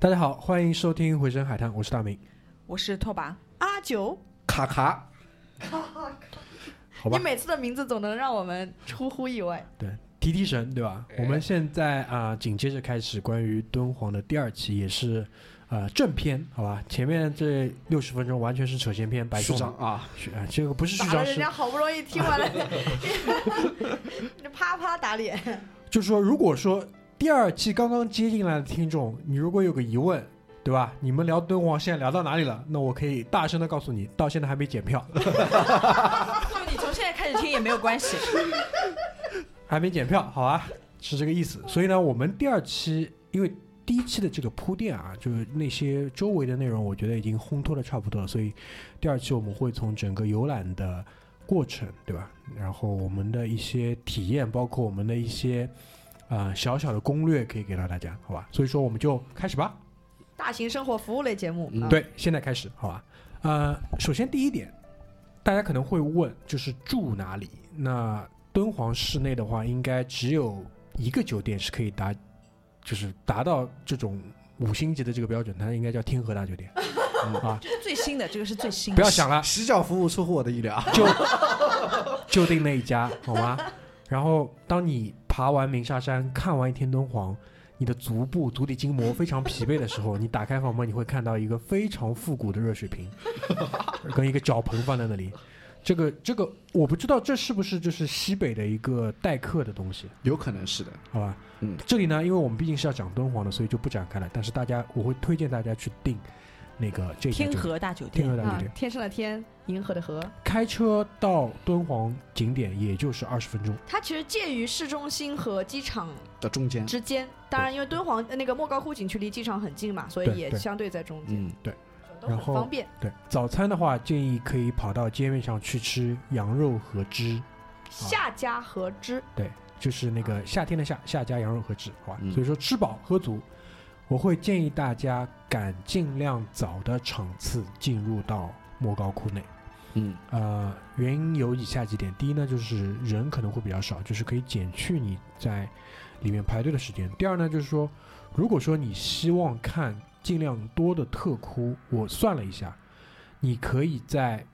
大家好，欢迎收听《回声海滩》，我是大明。我是拓跋，阿九，卡卡，好吧你，每次的名字总能让我们出乎意外。对，提提神，对吧？我们现在啊、紧接着开始关于敦煌的第二期，也是呃正片，好吧？前面这六十分钟完全是扯闲篇，白序送的。章啊，序啊，这个不是序打了人是家好不容易听完了，你 啪啪打脸。就是说，如果说第二期刚刚接进来的听众，你如果有个疑问，对吧？你们聊敦煌现在聊到哪里了？那我可以大声的告诉你，到现在还没检票，就你从现在开始听也没有关系。还没检票，好啊，是这个意思。所以呢，我们第二期因为第一期的这个铺垫啊，就是那些周围的内容，我觉得已经烘托的差不多了，所以第二期我们会从整个游览的过程，对吧？然后我们的一些体验，包括我们的一些啊、呃小小的攻略，可以给到大家，好吧？所以说我们就开始吧。大型生活服务类节目，嗯啊，对，现在开始，好吧？呃，首先第一点，大家可能会问，就是住哪里？那敦煌市内的话，应该只有一个酒店是可以达，就是达到这种五星级的这个标准，它应该叫天河大酒店啊！这是最新的，这个是最新的。不要想了，洗脚服务出乎我的意料。就就定那一家，好吗？然后，当你爬完鸣沙山，看完一天敦煌，你的足部、足底筋膜非常疲惫的时候，你打开房门，你会看到一个非常复古的热水瓶，跟一个脚盆放在那里。这个这个，我不知道这是不是就是西北的一个待客的东西，有可能是的，好吧？嗯，这里呢，因为我们毕竟是要讲敦煌的，所以就不展开了。但是大家，我会推荐大家去订那个天河大酒店，啊天河大酒店，，天上的天，银河的河，开车到敦煌景点也就是二十分钟。它其实介于市中心和机场的中间，之间。当然，因为敦煌呃那个莫高窟景区离机场很近嘛，所以对对也相对在中间，嗯，都很然后方便。对，早餐的话，建议可以跑到街面上去吃羊肉和汁，夏家和汁。对，就是那个夏天的夏，夏家羊肉和汁，好吧？嗯所以说吃饱喝足，我会建议大家赶尽量早的场次进入到莫高窟内。嗯，呃，原因有以下几点：第一呢，就是人可能会比较少，就是可以减去你在里面排队的时间；第二呢，就是说，如果说你希望看尽量多的特窟，我算了一下，你可以在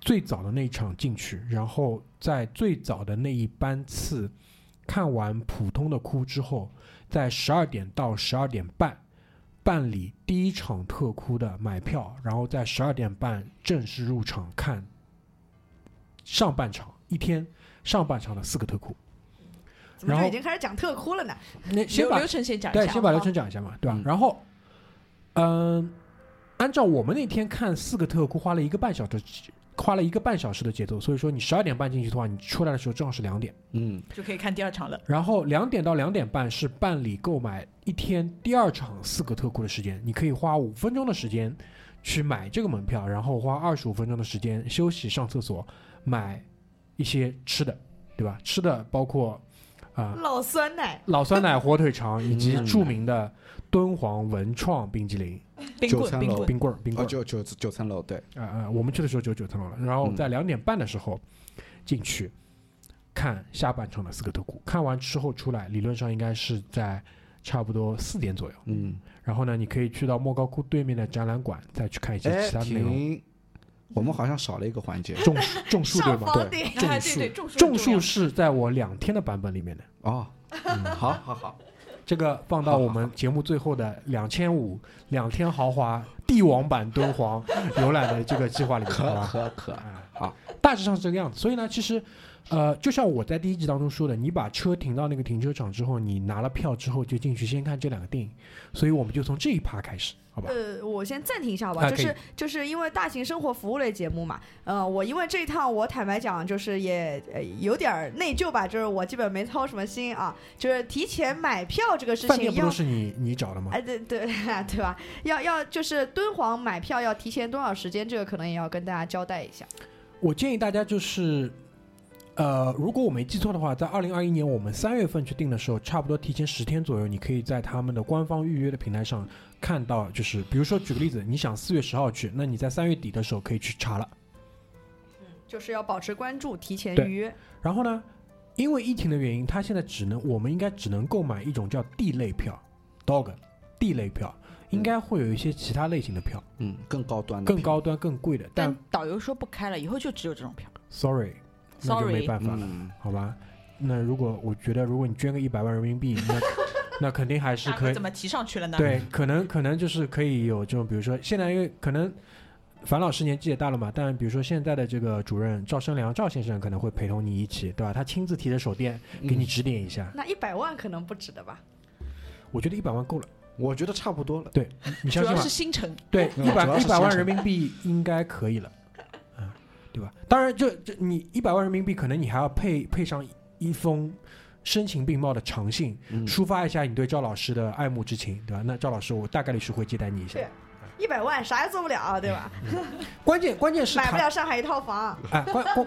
最早的那一场进去，然后在最早的那一班次看完普通的窟之后，在十二点到十二点半。办理第一场特窟的买票，然后在十二点半正式入场看上半场一天上半场的四个特窟。然后怎么就已经开始讲特窟了呢？那先把流流程先讲一下对，下。先把流程讲一下嘛，对吧？嗯然后，嗯、按照我们那天看四个特窟花了一个半小时，花了一个半小时的节奏，所以说你十二点半进去的话，你出来的时候正好是两点。嗯，就可以看第二场了。然后两点到两点半是办理购买一天第二场四个特库的时间，你可以花五分钟的时间去买这个门票，然后花二十五分钟的时间休息、上厕所、买一些吃的，对吧？吃的包括啊、老酸奶，老酸奶、火腿肠以及嗯著名的敦煌文创冰激凌、冰棍，九层楼。冰棍，冰棍儿、冰哦，棍。儿。九九九层楼，对，啊啊、我们去的时候就九层楼了，然后嗯。在两点半的时候进去看下半场的斯科特窟，看完之后出来，理论上应该是在差不多四点左右。嗯，然后呢，你可以去到莫高窟对面的展览馆，再去看一些哎其，他的内容。停，我们好像少了一个环节。种树种树对上吗？对种树。对，种树是在我两天的版本里面的，哦，嗯，好好好，这个放到我们节目最后的两千五两天豪华帝王版敦煌 游览的这个计划里面，好可吧？可可，啊，好，大致上是这个样子。所以呢，其实，呃，就像我在第一集当中说的，你把车停到那个停车场之后，你拿了票之后就进去先看这两个电影，所以我们就从这一趴开始，好吧？呃，我先暂停一下吧，啊就是就是因为大型生活服务类节目嘛，呃，我因为这一趟我坦白讲，就是也呃有点内疚吧，就是我基本没操什么心啊，就是提前买票这个事情要饭店不。是你你找的吗？哎，对对 对吧？要要就是敦煌买票要提前多少时间，这个可能也要跟大家交代一下。我建议大家就是，呃，如果我没记错的话，在二零二一年我们三月份去订的时候，差不多提前十天左右，你可以在他们的官方预约的平台上看到，就是比如说举个例子，你想四月十号去，那你在三月底的时候可以去查了。嗯就是要保持关注，提前预约。然后呢，因为疫情的原因，它现在只能我们应该只能购买一种叫 D 类票，dog D 类票，应该会有一些其他类型的票，嗯，更高端的，更高端、更贵的。但但导游说不开了，以后就只有这种票。sorry，那就没办法了，嗯，好吧？那如果我觉得，如果你捐个一百万人民币，那那肯定还是可以怎。么提上去了呢？对，可能可能就是可以有这种，比如说现在因为可能樊老师年纪也大了嘛，但比如说现在的这个主任赵生良赵先生可能会陪同你一起，对吧？他亲自提着手电给你指点一下。那一百万可能不止的吧？我觉得一百万够了，我觉得差不多了。对你相信吗主要是？新城，对，嗯一百一百万人民币应该可以了，嗯，对吧？当然这，这你一百万人民币，可能你还要配配上一封声情并茂的长信，嗯抒发一下你对赵老师的爱慕之情，对吧？那赵老师，我大概率是会接待你一下对。一百万啥也做不了，对吧？关键关键是买不了上海一套房。哎，关关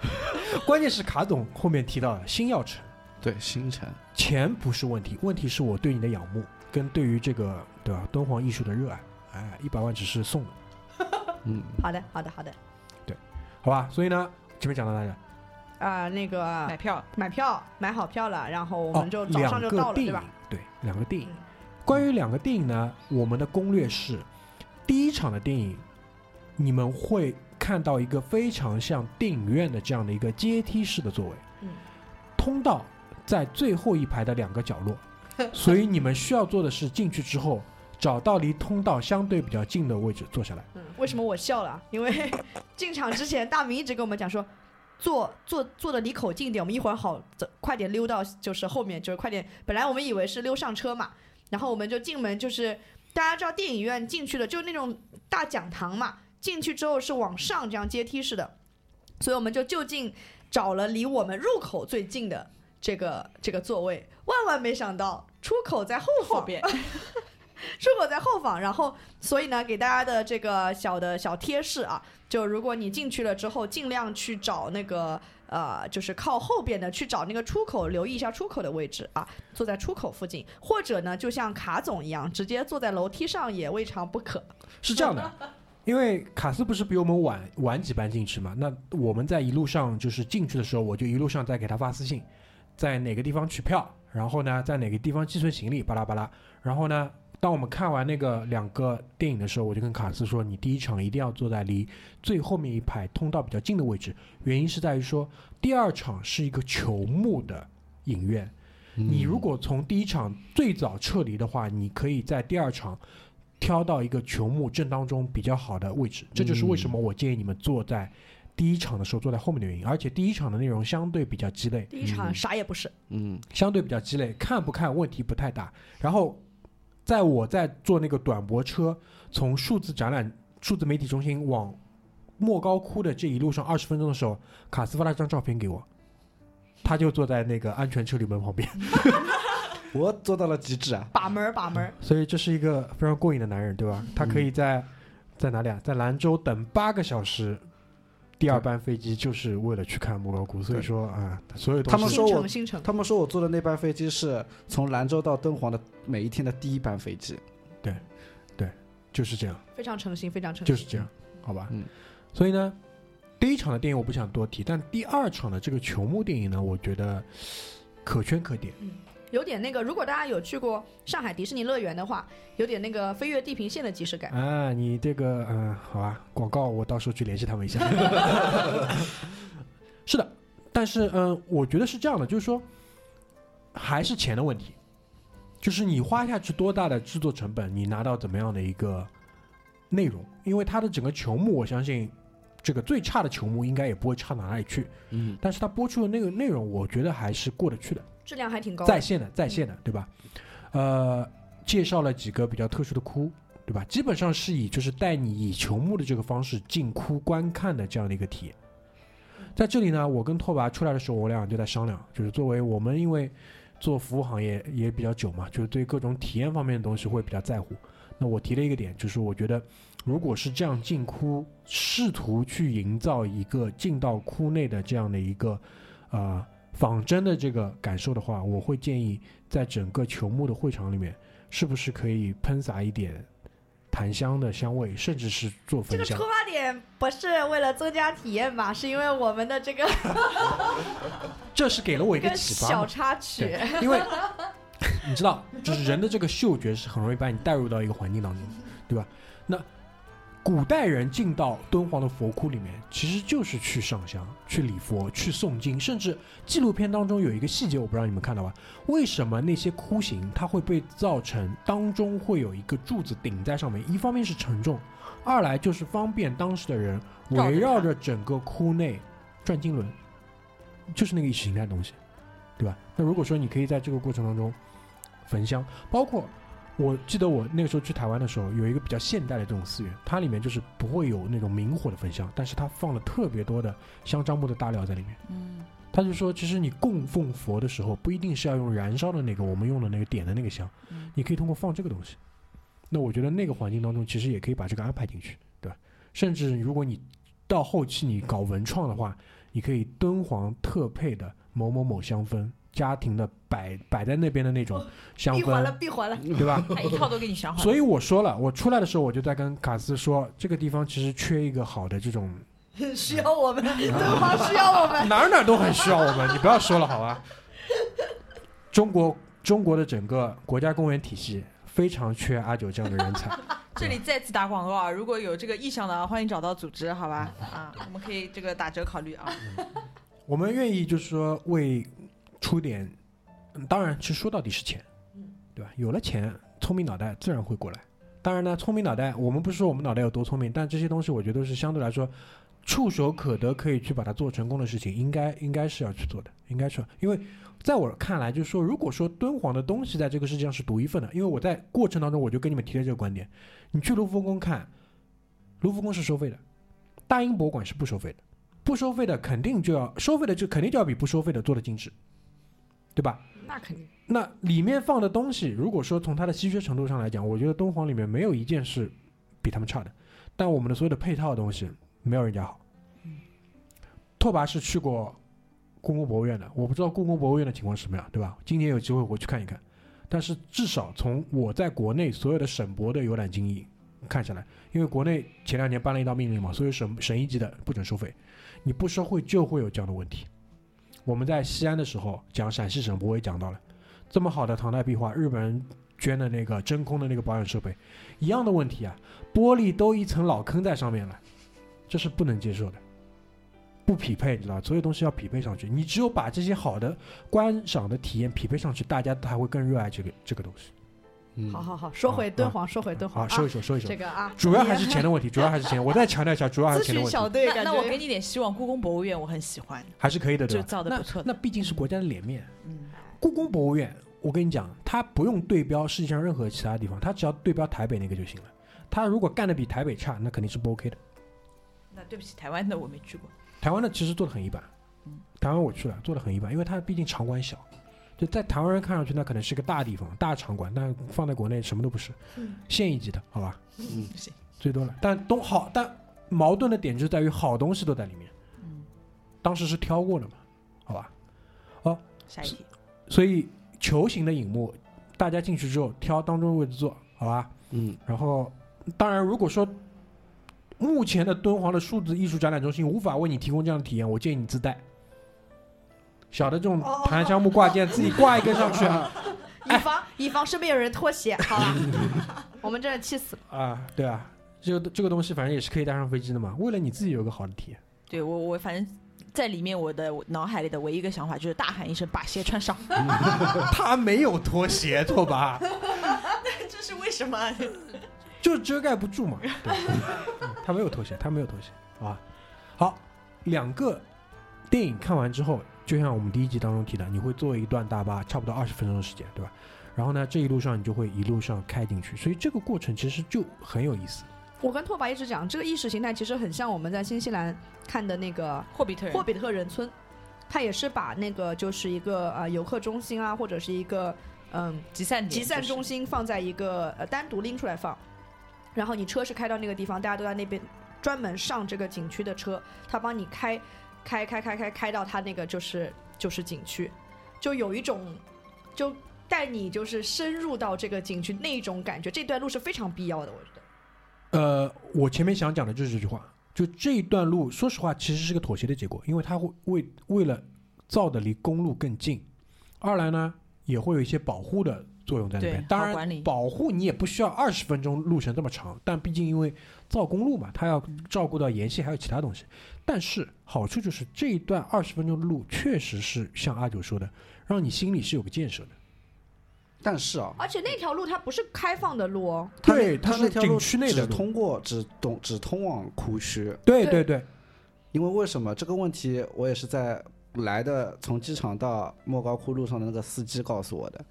关键是卡总后面提到的新药城，对，新城，钱不是问题，问题是我对你的仰慕跟对于这个对吧敦煌艺术的热爱。哎，一百万只是送的，嗯，好的，好的，好的。好吧？所以呢，前面讲到哪里了？啊、那个买票买票买好票了，然后我哦们就早上就到了，两个电影对吧？？对，两个电影嗯。关于两个电影呢，我们的攻略是：第一场的电影，你们会看到一个非常像电影院的这样的一个阶梯式的座位，嗯通道在最后一排的两个角落，所以你们需要做的是进去之后。找到离通道相对比较近的位置坐下来。嗯，为什么我笑了？因为 进场之前，大明一直跟我们讲说，坐坐坐的离口近一点，我们一会儿好走，快点溜到就是后面，就是快点。本来我们以为是溜上车嘛，然后我们就进门，就是大家知道电影院进去的就那种大讲堂嘛，进去之后是往上这样阶梯式的，所以我们就就近找了离我们入口最近的这个这个座位。万万没想到，出口在后方，后边 出口在后方，然后所以呢，给大家的这个小的小贴士啊，就如果你进去了之后，尽量去找那个呃，就是靠后边的去找那个出口，留意一下出口的位置啊，坐在出口附近，或者呢，就像卡总一样，直接坐在楼梯上也未尝不可。是这样的，因为卡斯不是比我们晚晚几班进去嘛，那我们在一路上就是进去的时候，我就一路上在给他发私信，在哪个地方取票，然后呢，在哪个地方寄存行李，巴拉巴拉。然后呢，当我们看完那个两个电影的时候，我就跟卡斯说，你第一场一定要坐在离最后面一排通道比较近的位置，原因是在于说，第二场是一个球幕的影院，你如果从第一场最早撤离的话，你可以在第二场挑到一个球幕正当中比较好的位置。这就是为什么我建议你们坐在第一场的时候坐在后面的原因。而且第一场的内容相对比较鸡肋，第一场嗯啥也不是，嗯相对比较鸡肋，看不看问题不太大。然后，在我在坐那个短驳车从数字展览、数字媒体中心往莫高窟的这一路上二十分钟的时候，卡斯发了张照片给我，他就坐在那个安全车里门旁边。我做到了极致啊！把门儿把门儿。所以这是一个非常过瘾的男人，对吧？他可以在在哪里啊？在兰州等八个小时，第二班飞机就是为了去看莫高窟。所以说啊，所有东西新他们说我城新城，他们说我坐的那班飞机是从兰州到敦煌的每一天的第一班飞机。对，对就是这样，非常诚心，非常诚心。就是这样，好吧？嗯。所以呢，第一场的电影我不想多提，但第二场的这个球幕电影呢，我觉得可圈可点。有点那个，如果大家有去过上海迪士尼乐园的话，有点那个飞越地平线的即视感。啊，你这个嗯、好吧，广告我到时候去联系他们一下。是的，但是嗯、我觉得是这样的，就是说，还是钱的问题，就是你花下去多大的制作成本，你拿到怎么样的一个内容，因为它的整个球幕，我相信这个最差的球幕应该也不会差到哪里去，嗯，但是它播出的那个内容，我觉得还是过得去的。质量还挺高的。在线的，在线的，对吧？呃，介绍了几个比较特殊的窟，对吧？基本上是以就是带你以球幕的这个方式进窟观看的这样的一个体验。在这里呢，我跟拓跋出来的时候，我俩就在商量，就是作为我们因为做服务行业也比较久嘛，就是对各种体验方面的东西会比较在乎。那我提了一个点，就是我觉得如果是这样进窟，试图去营造一个进到窟内的这样的一个呃仿真的这个感受的话，我会建议在整个球幕的会场里面，是不是可以喷洒一点檀香的香味，甚至是做焚香这个出。发点不是为了增加体验吧？是因为我们的这个 这是给了我一个启发嘛。插曲。对，因为你知道，就是人的这个嗅觉是很容易把你带入到一个环境当中，对吧？那古代人进到敦煌的佛窟里面，其实就是去上香、去礼佛、去诵经，甚至纪录片当中有一个细节，我不知道你们看到吧？为什么那些窟形它会被造成当中会有一个柱子顶在上面？一方面是沉重，二来就是方便当时的人围绕着整个窟内转经轮，就是那个意识形态的东西，对吧？那如果说你可以在这个过程当中焚香，包括我记得我那个时候去台湾的时候，有一个比较现代的这种寺院，它里面就是不会有那种明火的焚香，但是它放了特别多的香樟木的大料在里面。嗯，他就说，其实你供奉佛的时候，不一定是要用燃烧的那个我们用的那个点的那个香，嗯你可以通过放这个东西。那我觉得那个环境当中，其实也可以把这个安排进去，对吧？甚至如果你到后期你搞文创的话，你可以敦煌特配的某某某香氛，家庭的摆摆在那边的那种香闭环了，闭环了。对吧？他一套都给你想好。所以我说了，我出来的时候我就在跟卡斯说，这个地方其实缺一个好的这种 需要我们，需要我们。哪儿哪儿都很需要我们，你不要说了好吧？中国中国的整个国家公园体系非常缺阿九这样的人才。这里再次打广告啊！如果有这个意向的啊，欢迎找到组织，好吧？啊，我们可以这个打折考虑啊。我们愿意就是说为出点，嗯当然，其实说到底是钱，对吧？有了钱，聪明脑袋自然会过来。当然呢，聪明脑袋，我们不是说我们脑袋有多聪明，但这些东西我觉得是相对来说触手可得，可以去把它做成功的事情，应该应该是要去做的，应该是，因为在我看来，就是说，如果说敦煌的东西在这个世界上是独一份的，因为我在过程当中我就跟你们提了这个观点，你去卢浮宫看，卢浮宫是收费的，大英博物馆是不收费的。不收费的肯定就要收费的，就肯定就要比不收费的做的精致，对吧？那肯定。那里面放的东西，如果说从它的稀缺程度上来讲，我觉得敦煌里面没有一件是比他们差的，但我们的所有的配套的东西没有人家好。拓跋是去过故宫博物院的，我不知道故宫博物院的情况是什么样，对吧？今年有机会我去看一看，但是至少从我在国内所有的省博的游览经历看下来，因为国内前两年颁了一道命令嘛，所有省省一级的不准收费，你不收费就会有这样的问题。我们在西安的时候讲陕西省博，我也讲到了，这么好的唐代壁画，日本人捐的那个真空的那个保养设备，一样的问题啊，玻璃都一层老坑在上面了，这是不能接受的，不匹配，你知道，所有东西要匹配上去。你只有把这些好的观赏的体验匹配上去，大家才会更热爱这个这个东西。嗯好好好，说回敦煌，说回敦煌好，说一说，说一说这。个啊，主要还是钱的问题，主要还是钱。我再强调一下，主要还是钱的问题，询小队，那那我给你点希望，故宫博物院我很喜欢，还是可以的，对就造的不错。那毕竟是国家的脸面。嗯，故宫博物院，我跟你讲，它不用对标世界上任何其他地方，它只要对标台北那个就行了。它如果干的比台北差，那肯定是不 OK 的。那对不起，台湾的我没去过。台湾的其实做的很一般嗯，台湾我去了，做的很一般，因为它毕竟场馆小，就在台湾人看上去那可能是个大地方、大场馆，但放在国内什么都不是，嗯县一级的，好吧，嗯行，最多了。但东好，但矛盾的点就在于好东西都在里面，嗯，当时是挑过的嘛，好吧，哦下一题。所以球形的影幕，大家进去之后挑当中的位置坐，好吧。嗯，然后，当然，如果说目前的敦煌的数字艺术展览中心无法为你提供这样的体验，我建议你自带小的这种哦檀香木挂件，自己挂一根上去啊 以防以防身边有人脱鞋，好吧？我们真的气死了。啊，对啊，这个这个东西反正也是可以带上飞机的嘛，为了你自己有个好的体验。对我我反正在里面，我的脑海里的唯一一个想法就是大喊一声把鞋穿上。他没有脱鞋，错吧？这是为什么？就是遮盖不住嘛。他没有脱鞋，他没有脱鞋啊。好，两个电影看完之后，就像我们第一集当中提的，你会坐一段大巴，差不多二十分钟的时间，对吧？然后呢，这一路上你就会一路上开进去，所以这个过程其实就很有意思。我跟拓跋一直讲，这个意识形态其实很像我们在新西兰看的那个霍比特人霍比特人村，它也是把那个就是一个呃游客中心啊，或者是一个嗯集散点集散中心放在一个呃单独拎出来放，然后你车是开到那个地方，大家都在那边专门上这个景区的车，他帮你开开开开开开到他那个就是就是景区，就有一种就带你就是深入到这个景区那一种感觉，这段路是非常必要的，我觉得。呃，我前面想讲的就是这句话，就这一段路，说实话，其实是个妥协的结果，因为它会为为了造的离公路更近，二来呢也会有一些保护的作用在那边对。当然保护你也不需要二十分钟路程这么长，但毕竟因为造公路嘛，它要照顾到沿线还有其他东西。但是好处就是这一段二十分钟的路，确实是像阿九说的，让你心里是有个建设的。但是啊，而且那条路它不是开放的路哦，它对它是景区内的路通过只通只通往库区，对对对对，因为为什么这个问题，我也是在来的从机场到莫高窟路上的那个司机告诉我的。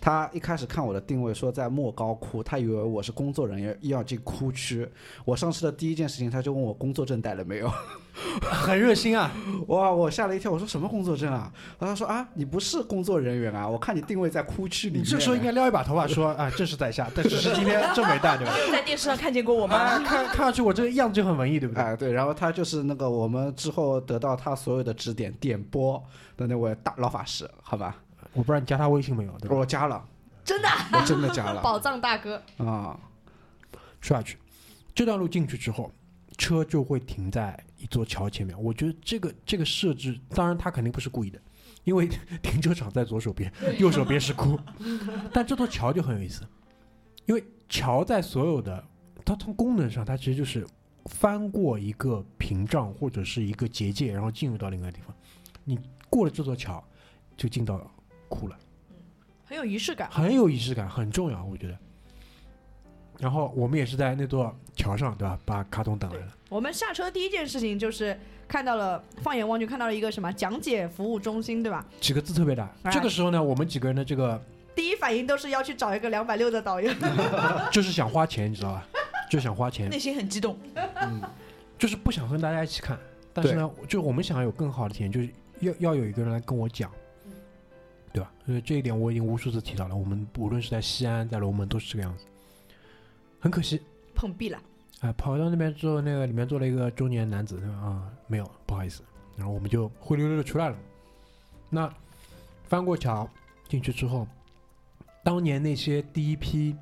他一开始看我的定位说在莫高窟，他以为我是工作人员要进窟区。我上车的第一件事情，他就问我工作证带了没有。很热心啊。哇，我吓了一跳，我说什么工作证啊？然后他说啊，你不是工作人员啊，我看你定位在窟区里面。你这时候应该撩一把头发说啊，这是在下，但只是今天真没带，对吧？在电视上看见过我啊，吗？看看上去我这个样子就很文艺，对不对？哎，对，然后他就是那个我们之后得到他所有的指点点播的那位大老法师，好吧？我不知道你加他微信没有，对吧？我加了，真的我真的加了 宝藏大哥，啊。说下去，这段路进去之后，车就会停在一座桥前面。我觉得这个这个设置，当然他肯定不是故意的，因为 停车场在左手边，右手边是哭。但这座桥就很有意思，因为桥在所有的它从功能上，它其实就是翻过一个屏障或者是一个结界，然后进入到另外一个地方。你过了这座桥，就进到窟了。很有仪式感。很有仪式感，很重要，我觉得。然后我们也是在那座桥上，对吧？把卡通等来了。我们下车第一件事情就是看到了，放眼望去看到了一个什么讲解服务中心，对吧？几个字特别大。哎这个时候呢，我们几个人的这个第一反应都是要去找一个两百六的导游。就是想花钱，你知道吧？就想花钱内，心很激动。嗯，就是不想跟大家一起看。但是呢，就我们想要有更好的体验，就是要要有一个人来跟我讲，对吧？所以这一点我已经无数次提到了。我们无论是在西安，在龙门，都是这个样子。很可惜，碰壁了，啊，跑到那边之后，那个里面坐了一个中年男子？啊，没有，不好意思。然后我们就灰溜溜的出来了。那翻过桥进去之后，当年那些第一批，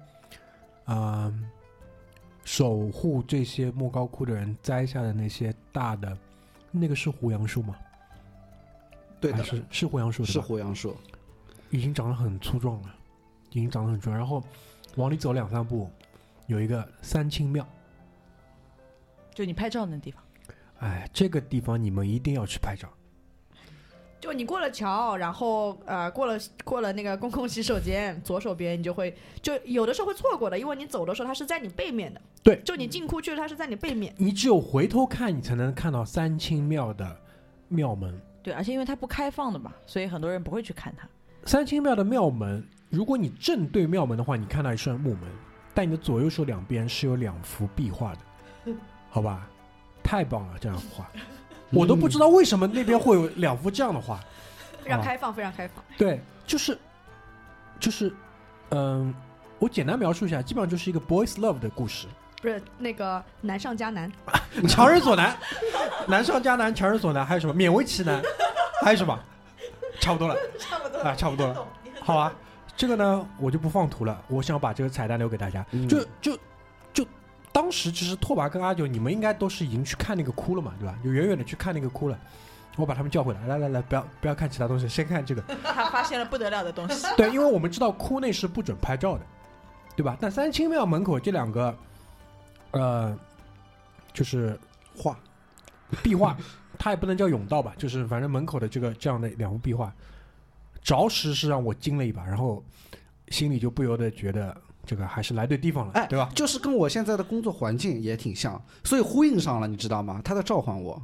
啊、守护这些莫高窟的人栽下的那些大的，那个是胡杨树吗？对的，是是胡杨树？是胡杨树。已经长得很粗壮了，已经长得很壮。然后往里走两三步，有一个三清庙。就你拍照的那地方，哎，这个地方你们一定要去拍照。就你过了桥，然后呃过了过了那个公共洗手间，左手边你就会就有的时候会错过的，因为你走的时候它是在你背面的。对就你进库区，它是在你背面。你只有回头看，你才能看到三清庙的庙门。对，而且因为它不开放的嘛，所以很多人不会去看它。三清庙的庙门，如果你正对庙门的话，你看到一扇木门，但你的左右手两边是有两幅壁画的，好吧？太棒了，这样画，我都不知道为什么那边会有两幅这样的画。啊非常开放，非常开放。对，就是就是，嗯，我简单描述一下，基本上就是一个 boys love 的故事，不是那个难上加难，强人所难，难上加难，强人所难，还有什么勉为其难，还有什么？差不多了 差不多啊，差不多了，好啊。这个呢，我就不放图了，我想把这个彩蛋留给大家。嗯就就就，当时其实拓跋跟阿九，你们应该都是已经去看那个窟了嘛，对吧？就远远的去看那个窟了。我把他们叫回来，来来来，不要不要看其他东西，先看这个。他发现了不得了的东西。对，因为我们知道窟内是不准拍照的，对吧？但三清庙门口这两个，呃，就是画壁画，它也不能叫甬道吧，就是反正门口的这个这样的两幅壁画，着实是让我惊了一把，然后心里就不由得觉得这个还是来对地方了，哎，对吧？就是跟我现在的工作环境也挺像，所以呼应上了，你知道吗？他在召唤我。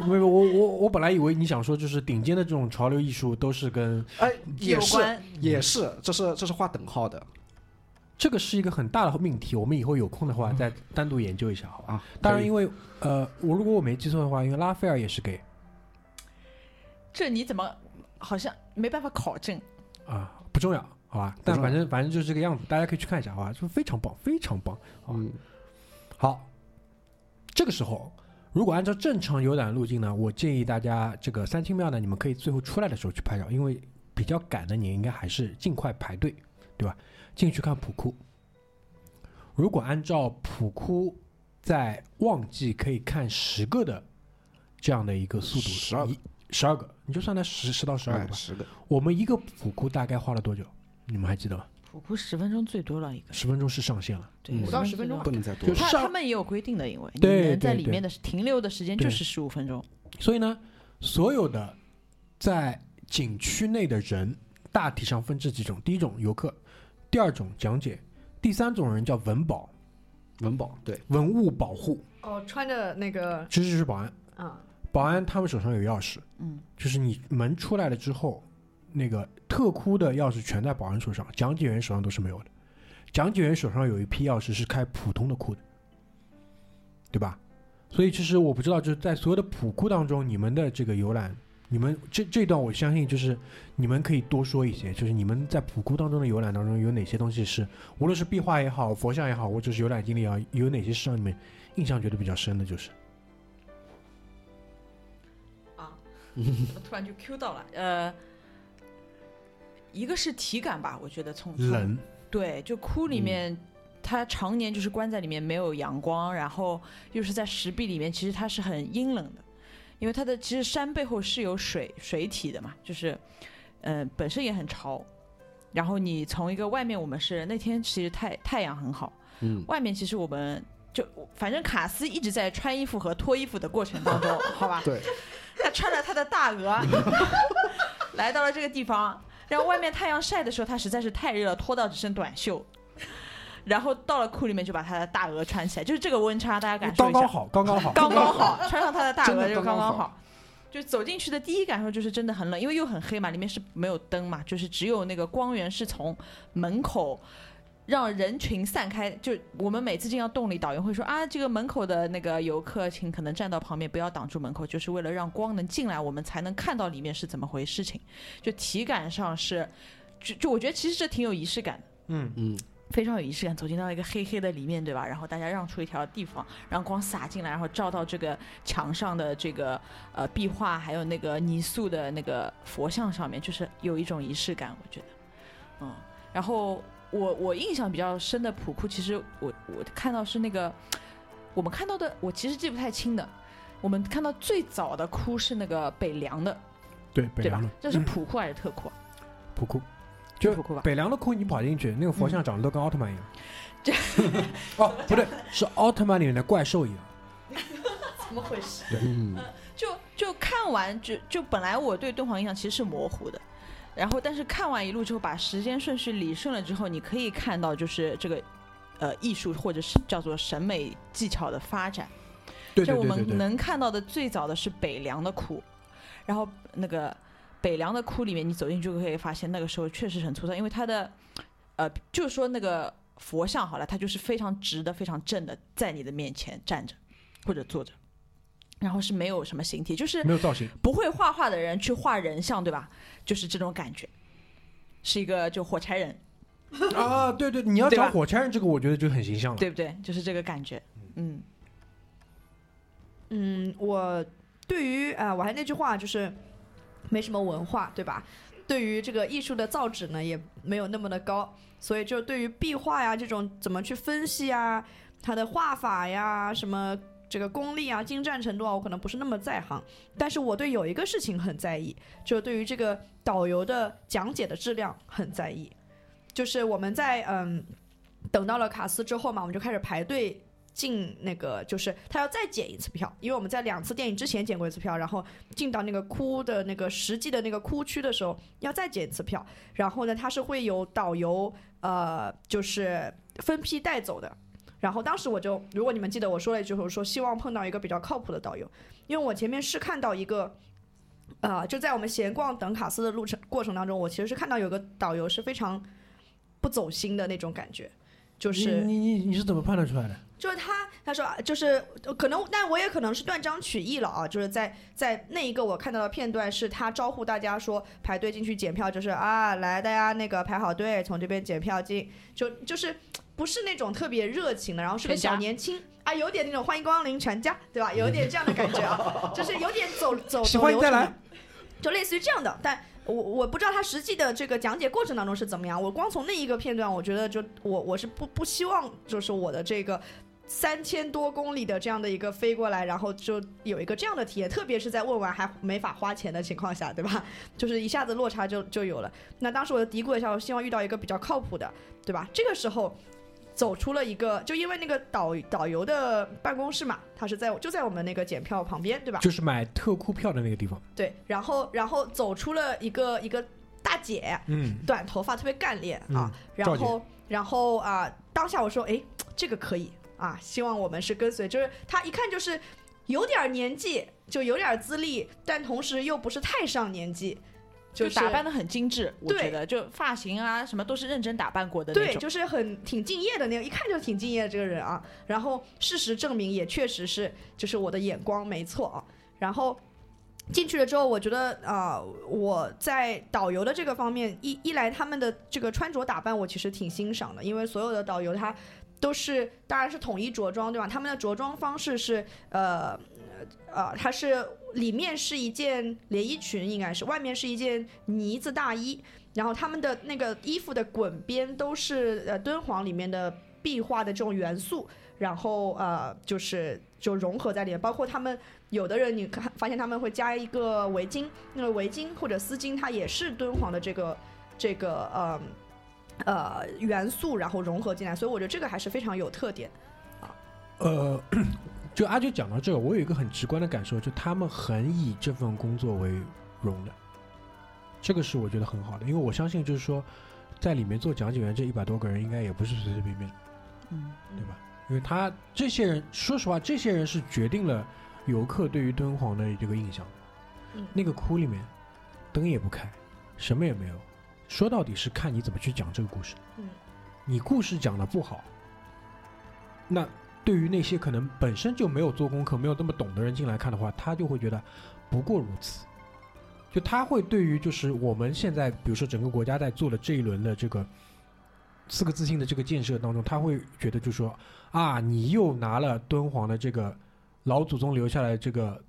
没有，我我我本来以为你想说就是顶尖的这种潮流艺术都是跟哎，也是，也是，这是这是画等号的这个是一个很大的命题，我们以后有空的话再单独研究一下，好吧？啊。当然，因为为呃，我如果我没记错的话，因为拉斐尔也是给这你怎么好像没办法考证？啊，不重要，好吧？但反正反正就是这个样子，大家可以去看一下，好吧？就非常棒，非常棒。好吧嗯，好，这个时候如果按照正常游览路径呢，我建议大家这个三清庙呢，你们可以最后出来的时候去拍照，因为比较赶的你应该还是尽快排队，对吧？进去看普库。如果按照普库在旺季可以看十个的这样的一个速度，十二一十二个，你就算它十十到十二个哎，吧。十个，我们一个普库大概花了多久？你们还记得吗？普库十分钟最多了一个，十分钟是上限了。对，嗯五到十分钟不能再多了。他他们也有规定的，因为对你能在里面的停留的时间就是十五分钟。所以呢，所有的在景区内的人大体上分这几种：第一种游客，第二种讲解，第三种人叫文保，文保对，文物保护，哦，穿着那个其实就是保安。啊，保安他们手上有钥匙，嗯，就是你门出来了之后，那个特窟的钥匙全在保安手上，讲解员手上都是没有的。讲解员手上有一批钥匙是开普通的库的，对吧？所以其实我不知道，就是在所有的普库当中，你们的这个游览，你们这这段我相信就是你们可以多说一些，就是你们在普库当中的游览当中有哪些东西是，无论是壁画也好，佛像也好，或者是游览经历也好，有哪些是让你们印象觉得比较深的？就是啊，怎么突然就 Q 到了？呃，一个是体感吧，我觉得从从冷，对，就窟里面，它常年就是关在里面，没有阳光，然后又是在石壁里面，其实它是很阴冷的，因为它的其实山背后是有水水体的嘛，就是，呃，本身也很潮。然后你从一个外面，我们是那天其实太太阳很好，嗯，外面其实我们就反正卡斯一直在穿衣服和脱衣服的过程当中，好吧，对，他穿了他的大鹅，来到了这个地方，然后外面太阳晒的时候，他实在是太热了，脱到只剩短袖。然后到了库里面就把他的大鹅穿起来，就是这个温差，大家感受刚刚好，刚刚好，刚刚好，穿上他的大鹅就刚刚好。就走进去的第一感受就是真的很冷，因为又很黑嘛，里面是没有灯嘛，就是只有那个光源是从门口让人群散开。就我们每次进到洞里，导游会说啊，这个门口的那个游客，请可能站到旁边，不要挡住门口，就是为了让光能进来，我们才能看到里面是怎么回事情。就体感上是，就就我觉得其实这挺有仪式感的。嗯，嗯，非常有仪式感，走进到一个黑黑的里面，对吧？然后大家让出一条地方，让光洒进来，然后照到这个墙上的这个呃壁画，还有那个泥塑的那个佛像上面，就是有一种仪式感，我觉得，嗯。然后我我印象比较深的普库，其实我我看到是那个我们看到的，我其实记不太清的。我们看到最早的窟是那个北凉的，对，北凉的？这是普库还是特库啊？普库，就普库吧。北凉的库你跑进去，那个佛像长得都跟奥特曼一样。这哦，不对，是奥特曼里面的怪兽一样。怎么回事？嗯，就就看完就就本来我对敦煌印象其实是模糊的，然后但是看完一路之后，把时间顺序理顺了之后，你可以看到就是这个呃艺术或者是叫做审美技巧的发展。对就我对对就我。们能看到的最早的是北凉的窟，然后那个北凉的窟里面，你走进去就可以发现那个时候确实很粗糙，因为它的呃，就是说那个佛像好了，它就是非常直的、非常正的在你的面前站着或者坐着，然后是没有什么形体，就是没有造型，不会画画的人去画人像，对吧？就是这种感觉，是一个就火柴人，啊，对对，你要对吧找火柴人这个，我觉得就很形象了。对不对？就是这个感觉，嗯嗯，我对于啊、我还那句话就是没什么文化，对吧？对于这个艺术的造诣呢，也没有那么的高，所以就对于壁画呀这种怎么去分析啊，它的画法呀，什么这个功力啊、精湛程度啊，我可能不是那么在行。但是我对有一个事情很在意，就对于这个导游的讲解的质量很在意。就是我们在嗯等到了卡斯之后嘛，我们就开始排队进那个，就是他要再检一次票，因为我们在两次电影之前检过一次票，然后进到那个窟的那个实际的那个窟区的时候要再检一次票，然后呢，他是会有导游呃，就是分批带走的。然后当时我就，如果你们记得我说了一句，我说希望碰到一个比较靠谱的导游，因为我前面是看到一个。啊、就在我们闲逛等卡斯的路程过程当中，我其实是看到有个导游是非常不走心的那种感觉，就是你你你是怎么判断出来的？就是他，他说啊就是呃可能，但我也可能是断章取义了啊。就是在在那一个我看到的片段，是他招呼大家说排队进去检票，就是啊，来大家那个排好队，从这边检票进，就就是不是那种特别热情的，然后是个小年轻啊，有点那种欢迎光临全家，对吧？有点这样的感觉啊，就是有点走走喜走流程。就类似于这样的，但我我不知道他实际的这个讲解过程当中是怎么样。我光从那一个片段，我觉得就我我是不不希望就是我的这个三千多公里的这样的一个飞过来，然后就有一个这样的体验，特别是在问完还没法花钱的情况下，对吧？就是一下子落差就就有了。那当时我就嘀咕了一下，我希望遇到一个比较靠谱的，对吧？这个时候走出了一个，就因为那个导导游的办公室嘛，他是在就在我们那个检票旁边，对吧？就是买特库票的那个地方。对，然后然后走出了一个一个大姐，嗯，短头发特别干练嗯啊，然后然后啊、当下我说，哎，这个可以啊，希望我们是跟随，就是他一看就是有点年纪，就有点资历，但同时又不是太上年纪，就是打扮的很精致，我觉得就发型啊什么都是认真打扮过的那对，就是很挺敬业的那个，一看就挺敬业的这个人啊。然后事实证明，也确实是，就是我的眼光没错啊。然后进去了之后，我觉得啊、我在导游的这个方面，一一来他们的这个穿着打扮，我其实挺欣赏的，因为所有的导游他都是，当然是统一着装，对吧？他们的着装方式是呃呃，它是里面是一件连衣裙，应该是外面是一件呢子大衣，然后他们的那个衣服的滚边都是呃敦煌里面的壁画的这种元素，然后呃就是就融合在里面，包括他们有的人你看发现他们会加一个围巾，那个围巾或者丝巾，它也是敦煌的这个这个呃呃元素，然后融合进来，所以我觉得这个还是非常有特点。啊呃，就阿九讲到这个，我有一个很直观的感受，就他们很以这份工作为荣的，这个是我觉得很好的，因为我相信就是说，在里面做讲解员这一百多个人，应该也不是随随便便，嗯，对吧？因为他这些人，说实话，这些人是决定了游客对于敦煌的这个印象。嗯那个窟里面灯也不开，什么也没有，说到底是看你怎么去讲这个故事。嗯，你故事讲的不好，那对于那些可能本身就没有做功课、没有那么懂的人进来看的话，他就会觉得不过如此。就他会对于就是我们现在比如说整个国家在做的这一轮的这个四个自信的这个建设当中，他会觉得就说啊，你又拿了敦煌的这个老祖宗留下来的这个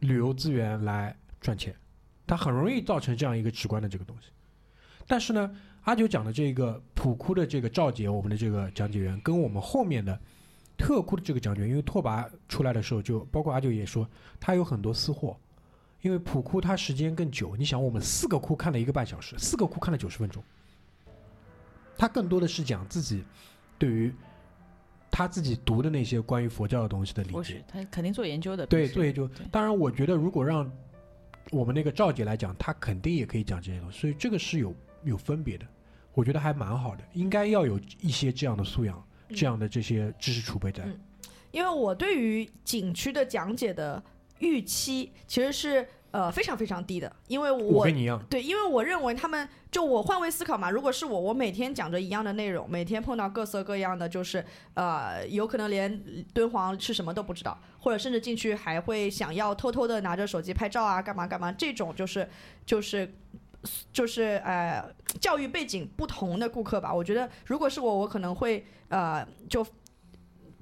旅游资源来赚钱，他很容易造成这样一个直观的这个东西。但是呢，阿九讲的这个普窟的这个赵杰，我们的这个讲解员，跟我们后面的特窟的这个讲解员，因为拓跋出来的时候就，包括阿九也说，他有很多私货，因为普窟他时间更久，你想我们四个窟看了一个半小时，四个窟看了九十分钟，他更多的是讲自己对于他自己读的那些关于佛教的东西的理解。他肯定做研究的。对，做研究。当然，我觉得如果让我们那个赵姐来讲，她肯定也可以讲这些东西，所以这个是有有分别的。我觉得还蛮好的，应该要有一些这样的素养，嗯这样的这些知识储备在。嗯因为我对于景区的讲解的预期其实是呃非常非常低的，因为我我跟你一样，对，因为我认为他们就我换位思考嘛，如果是我，我每天讲着一样的内容，每天碰到各色各样的，就是呃，有可能连敦煌是什么都不知道，或者甚至进去还会想要偷偷的拿着手机拍照啊，干嘛干嘛，这种就是就是。就是呃，教育背景不同的顾客吧，我觉得如果是我，我可能会呃，就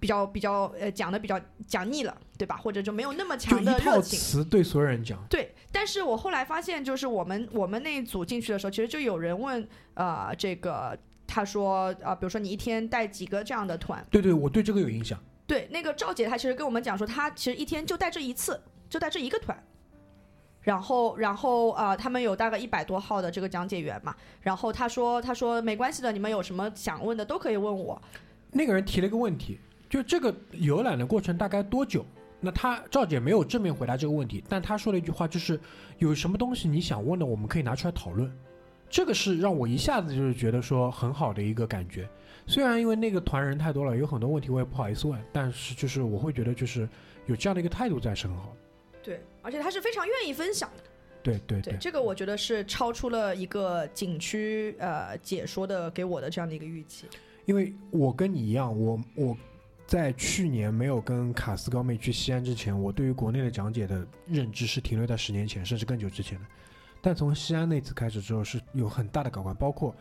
比较比较呃讲的比较讲腻了，对吧？或者就没有那么强的热情。词对所有人讲。对，但是我后来发现，就是我们我们那一组进去的时候，其实就有人问，呃，这个他说，呃，比如说你一天带几个这样的团？对对，我对这个有印象。对，那个赵姐她其实跟我们讲说，她其实一天就带这一次，就带这一个团。然后，然后呃，他们有大概一百多号的这个讲解员嘛。然后他说，他说没关系的，你们有什么想问的都可以问我。那个人提了一个问题，就这个游览的过程大概多久？那他赵姐没有正面回答这个问题，但他说了一句话，就是有什么东西你想问的，我们可以拿出来讨论。这个是让我一下子就是觉得说很好的一个感觉。虽然因为那个团人太多了，有很多问题我也不好意思问，但是就是我会觉得就是有这样的一个态度在是很好的。对，而且他是非常愿意分享的。对对对，这个我觉得是超出了一个景区呃解说的给我的这样的一个预期。因为我跟你一样，我我在去年没有跟卡斯高妹去西安之前，我对于国内的讲解的认知是停留在十年前，甚至更久之前的。但从西安那次开始之后，是有很大的改观，包括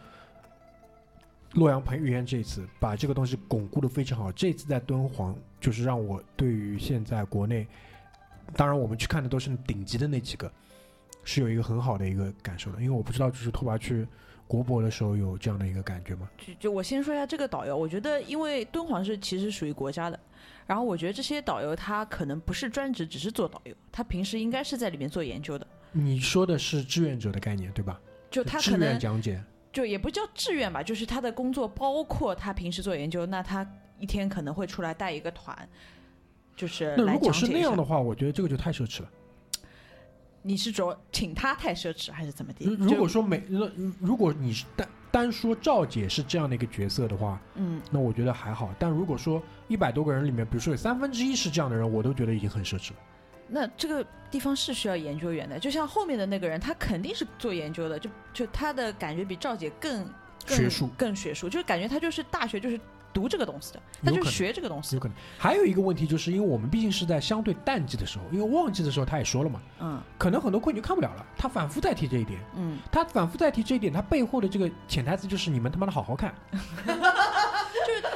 洛阳彭于晏这一次把这个东西巩固的非常好。这次在敦煌，就是让我对于现在国内，当然我们去看的都是顶级的那几个，是有一个很好的一个感受的。因为我不知道，就是拓跋去国博的时候有这样的一个感觉吗？就就我先说一下这个导游，我觉得因为敦煌是其实属于国家的，然后我觉得这些导游他可能不是专职只是做导游，他平时应该是在里面做研究的，你说的是志愿者的概念对吧？就他志可能愿讲解，就也不叫志愿吧，就是他的工作包括他平时做研究，那他一天可能会出来带一个团，就是那如果是那样的话，我觉得这个就太奢侈了。你是说请他太奢侈还是怎么地？如果说每那如果你是单单说赵姐是这样的一个角色的话，嗯，那我觉得还好。但如果说一百多个人里面，比如说有三分之一是这样的人，我都觉得已经很奢侈了。那这个地方是需要研究员的，就像后面的那个人，他肯定是做研究的，就就他的感觉比赵姐更更学术更学术，就是感觉他就是大学就是读这个东西的，他就学这个东西有。可能还有一个问题，就是因为我们毕竟是在相对淡季的时候，因为旺季的时候他也说了嘛，嗯可能很多课你就看不了了。他反复在提这一点，嗯，他反复在提这一点，他背后的这个潜台词就是你们他妈的好好看。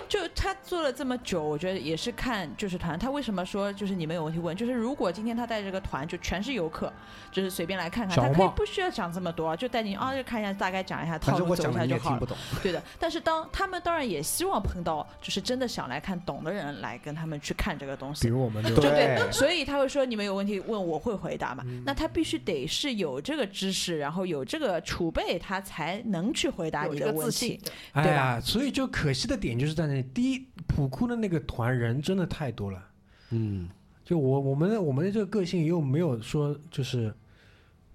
就就他做了这么久，我觉得也是看就是团，他为什么说就是你们有问题问，就是如果今天他带这个团就全是游客，就是随便来看看，他可以不需要讲这么多，就带你啊就看一下，大概讲一下套路，走一下就好了。对的，但是当他们当然也希望碰到就是真的想来看懂的人来跟他们去看这个东西。比如我们对所以他会说你们有问题问我会回答嘛？嗯那他必须得是有这个知识，然后有这个储备，他才能去回答你这的问题个自信。。哎对呀，所以就可惜的点就是在那里，第一，普库的那个团人真的太多了。嗯，就我我们的我们的这个个性又没有说就是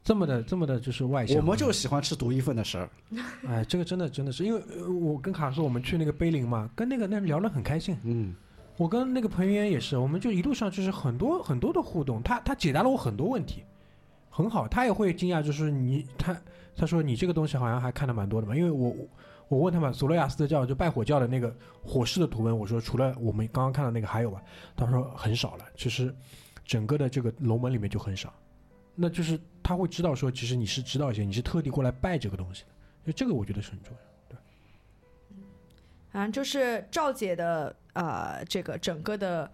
这么的这么的就是外向，我们就喜欢吃独一份的食儿。哎，这个真的真的是因为呃我跟卡说我们去那个碑林嘛，跟那个那聊得很开心。嗯，我跟那个彭于晏也是，我们就一路上就是很多很多的互动，他他解答了我很多问题，很好，他也会惊讶，就是你他他说你这个东西好像还看的蛮多的嘛，因为我我问他们索罗亚斯德教就拜火教的那个火势的图文，我说除了我们刚刚看到那个还有吧，他说很少了，其实整个的这个龙门里面就很少，那就是他会知道说，其实你是知道一些，你是特地过来拜这个东西的，就这个我觉得是很重要。反正就是赵姐的呃这个整个的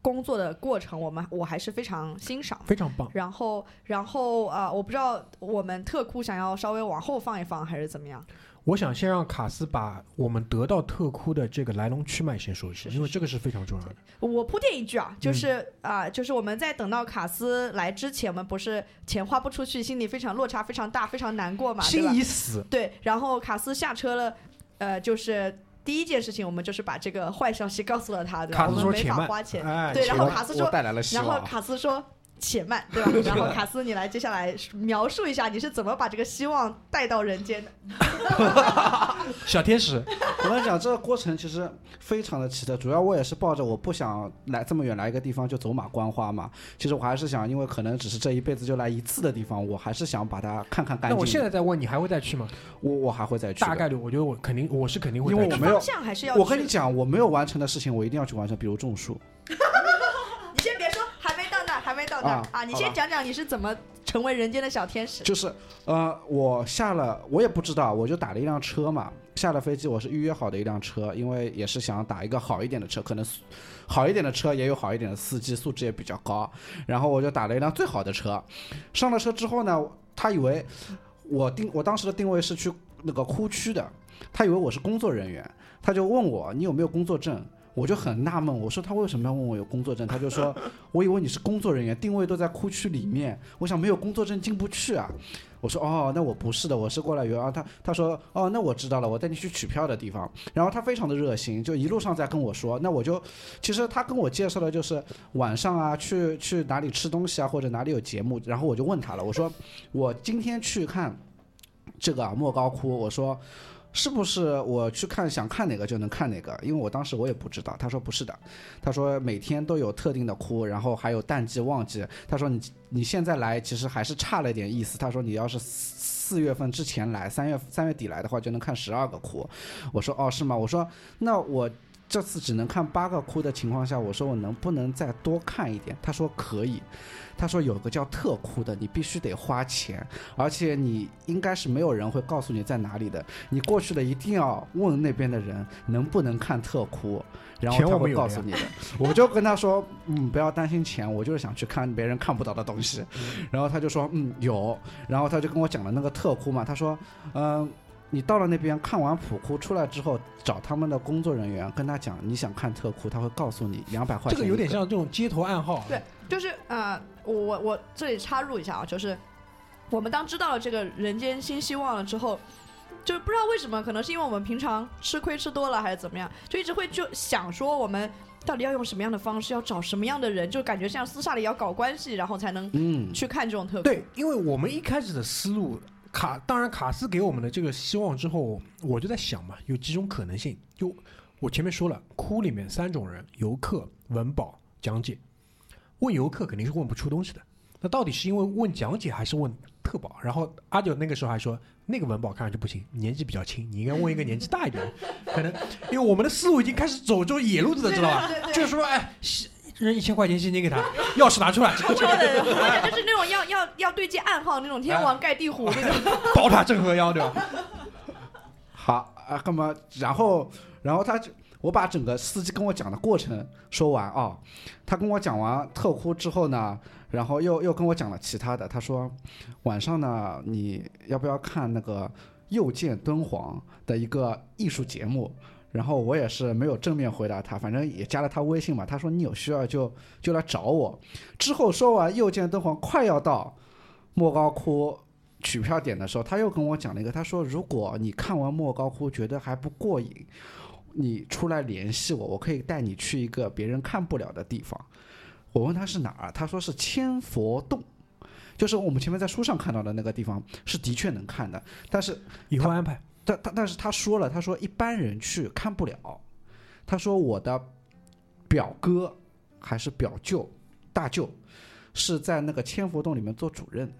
工作的过程，我们我还是非常欣赏。非常棒，然后，然后啊、我不知道我们特库想要稍微往后放一放，还是怎么样？我想先让卡斯把我们得到特窟的这个来龙去脉先说一说，是是因为这个是非常重要的。我铺垫一句啊，就是啊、就是我们在等到卡斯来之前，我们不是钱花不出去，心里非常落差非常大，非常难过嘛，心？已死，对，然后卡斯下车了，呃，就是第一件事情，我们就是把这个坏消息告诉了他，对吧？卡斯我们没法花钱，哎，对然后卡斯说带来了希然后。卡斯说。且慢，对吧？然后卡斯，你来接下来描述一下你是怎么把这个希望带到人间的。小天使，我跟你讲，这个过程其实非常的奇特，主要我也是抱着我不想来这么远来一个地方就走马观花嘛。其实我还是想，因为可能只是这一辈子就来一次的地方，我还是想把它看看干净。那我现在再问你，还会再去吗？我我还会再去。大概率，我觉得我肯定，我是肯定会再去。因为我没有方向还是要。我跟你，讲，我没有完成的事情，我一定要去完成，比如种树。你先别说，还没到那儿，还没到那儿啊啊！你先讲讲你是怎么成为人间的小天使。就是呃，我下了，我也不知道，我就打了一辆车嘛。下了飞机，我是预约好的一辆车，因为也是想打一个好一点的车，可能好一点的车也有好一点的司机，素质也比较高。然后我就打了一辆最好的车。上了车之后呢，他以为我定我当时的定位是去那个库区的，他以为我是工作人员，他就问我你有没有工作证。我就很纳闷，我说他为什么要问我有工作证？他就说，我以为你是工作人员，定位都在库区里面，我想没有工作证进不去啊。我说哦，那我不是的，我是过来约啊。他他说哦，那我知道了，我带你去取票的地方。然后他非常的热心，就一路上在跟我说。那我就其实他跟我介绍的就是晚上啊，去去哪里吃东西啊，或者哪里有节目。然后我就问他了，我说我今天去看这个啊莫高窟，我说。是不是我去看想看哪个就能看哪个？因为我当时我也不知道。他说不是的，他说每天都有特定的哭，然后还有淡季旺季。他说你你现在来其实还是差了一点意思。他说你要是四月份之前来，三月三月底来的话就能看十二个哭。我说哦是吗？我说那我这次只能看八个窟的情况下，我说我能不能再多看一点？他说可以。他说有个叫特窟的，你必须得花钱，而且你应该是没有人会告诉你在哪里的。你过去了一定要问那边的人能不能看特窟，然后他会告诉你的。我就跟他说，嗯，不要担心钱，我就是想去看别人看不到的东西。然后他就说，嗯，有。然后他就跟我讲了那个特窟嘛，他说，嗯。你到了那边看完普库出来之后，找他们的工作人员跟他讲你想看特库，他会告诉你两百块钱。这个有点像这种街头暗号。对就是呃，我我我这里插入一下啊，就是我们当知道了这个人间新希望了之后，就是不知道为什么，可能是因为我们平常吃亏吃多了还是怎么样，就一直会就想说我们到底要用什么样的方式，要找什么样的人，就感觉像私下里要搞关系，然后才能嗯，去看这种特库。对，因为我们一开始的思路，卡当然卡斯给我们的这个希望之后，我就在想嘛，有几种可能性。就我前面说了，窟里面三种人：游客、文保、讲解。问游客肯定是问不出东西的，那到底是因为问讲解还是问特保？然后阿九那个时候还说，那个文保看上去不行，年纪比较轻，你应该问一个年纪大一点的，可能因为我们的思路已经开始走这种野路子了，知道吧？就是说，哎，扔一千块钱现金给他，钥匙拿出来，就是那种要要要对接暗号那种天王盖地虎那种。宝塔镇河妖，对吧？好啊，那么然后然后他就我把整个司机跟我讲的过程说完啊，他跟我讲完特哭之后呢，然后又又跟我讲了其他的，他说晚上呢你要不要看那个又见敦煌的一个艺术节目？然后我也是没有正面回答他，反正也加了他微信嘛。他说你有需要就就来找我。之后说完又见敦煌，快要到莫高窟取票点的时候，他又跟我讲了一个，他说如果你看完莫高窟觉得还不过瘾，你出来联系我，我可以带你去一个别人看不了的地方。我问他是哪儿，他说是千佛洞。就是我们前面在书上看到的那个地方，是的确能看的，但是以后安排。但但但是他说了，他说一般人去看不了。他说我的表哥还是表舅、大舅是在那个千佛洞里面做主任的。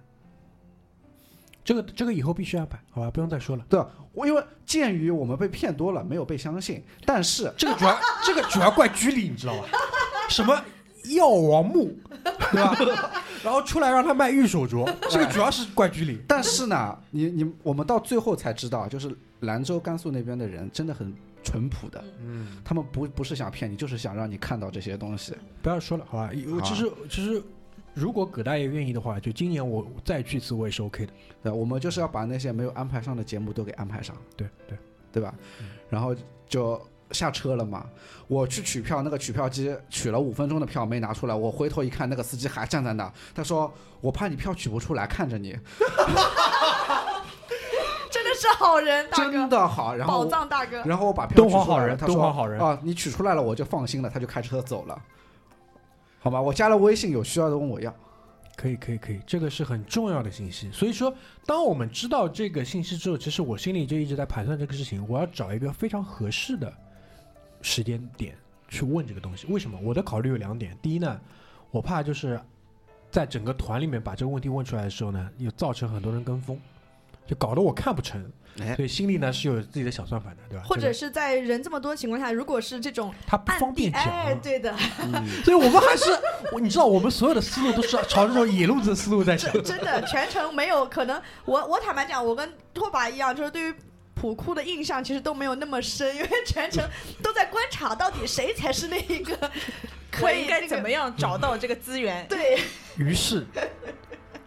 这个这个以后必须安排，好吧？不用再说了。对吧？我因为鉴于我们被骗多了，没有被相信，但是这个主要这个主要怪居里，你知道吧？什么药王墓，对吧？然后出来让他卖玉手镯，这个主要是怪居里。但是呢，你你我们到最后才知道，就是兰州、甘肃那边的人真的很淳朴的，嗯，他们不不是想骗你，就是想让你看到这些东西。不要说了，好吧？好其实其实，如果葛大爷愿意的话，就今年我再去一次，我也是 OK 的。对，我们就是要把那些没有安排上的节目都给安排上。对对，对吧？嗯然后就下车了嘛。我去取票，那个取票机取了五分钟的票没拿出来，我回头一看，那个司机还站在那，他说：“我怕你票取不出来，看着你。真的是好人，”大真，的好，然后宝藏大哥。然后我把票敦取出来他说：“敦煌好人啊，你取出来了，我就放心了。”他就开车走了。好吧，我加了微信，有需要的问我要。可以可以可以，这个是很重要的信息。所以说，当我们知道这个信息之后，其实我心里就一直在盘算这个事情，我要找一个非常合适的时间点去问这个东西。为什么？我的考虑有两点。第一呢，我怕就是在整个团里面把这个问题问出来的时候呢，又造成很多人跟风，就搞得我看不成。哎，所以心里呢是有自己的小算盘的，对吧？或者是在人这么多的情况下，如果是这种他不，方便讲。哎，对的，嗯，所以我们还是，你知道，我们所有的思路都是朝这种野路子的思路在想。真真的全程没有可能。我我坦白讲，我跟拓跋一样，就是对于普库的印象其实都没有那么深，因为全程都在观察到底谁才是那一个可我以那个应该怎么样找到这个资源？对，于是，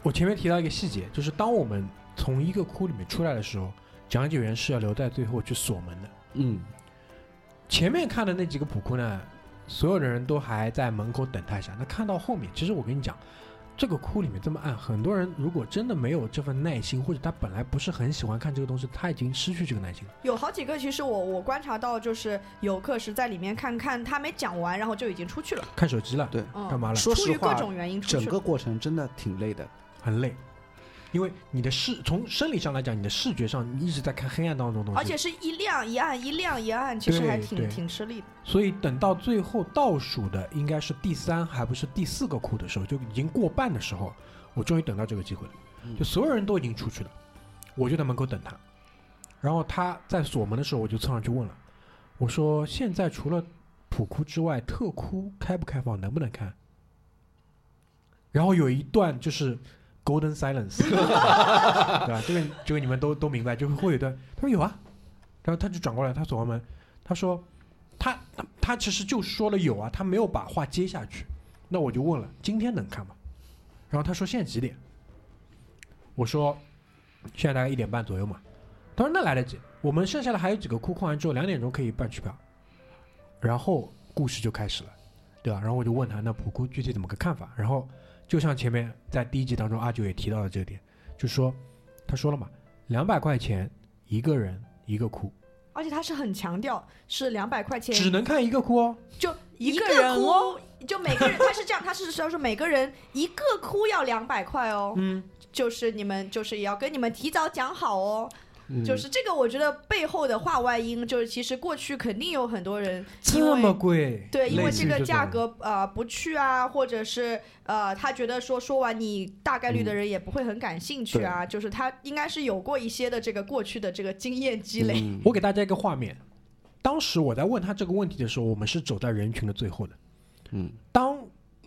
我前面提到一个细节，就是当我们从一个窟里面出来的时候，讲解员是要留在最后去锁门的。嗯，前面看的那几个普库呢，所有的人都还在门口等他一下。那看到后面，其实我跟你讲，这个窟里面这么暗，很多人如果真的没有这份耐心，或者他本来不是很喜欢看这个东西，他已经失去这个耐心了。有好几个，其实我我观察到，就是游客是在里面看看他没讲完，然后就已经出去了，看手机了，对，嗯，干嘛了说实话出于各种原因出去了。整个过程真的挺累的。很累。因为你的视从生理上来讲，你的视觉上你一直在看黑暗当中的东西，而且是一亮一暗，一亮一暗，其实还挺挺吃力的。所以等到最后倒数的应该是第三还不是第四个库的时候，就已经过半的时候，我终于等到这个机会了。嗯就所有人都已经出去了，我就在门口等他。然后他在锁门的时候，我就凑上去问了，我说：“现在除了普库之外，特库开不开放，能不能看？”然后有一段就是 golden silence，对吧？这个这个你们都都明白，就会有一段，他说有啊，然后他就转过来，他锁完门，他说他他他其实就说了有啊，他没有把话接下去。那我就问了，今天能看吗？然后他说现在几点？我说现在大概一点半左右嘛。他说那来得及，我们剩下的还有几个库空完之后，两点钟可以办取票，然后故事就开始了，对吧？然后我就问他那普库具体怎么个看法，然后就像前面在第一集当中阿九也提到了这个点，就说他说了嘛，两百块钱一个人一个哭，而且他是很强调是两百块钱只能看一个哭哦，就一个个人哦，就每个人他是这样，他是说是每个人一个哭要两百块哦，嗯，就是你们就是也要跟你们提早讲好哦，嗯就是这个我觉得背后的话外音就是其实过去肯定有很多人因这么贵，对，因为这这个价格呃不去啊，或者是呃他觉得说说完你大概率的人也不会很感兴趣啊，就是他应该是有过一些的这个过去的这个经验积累。嗯 我给大家一个画面，当时我在问他这个问题的时候，我们是走在人群的最后的。嗯，当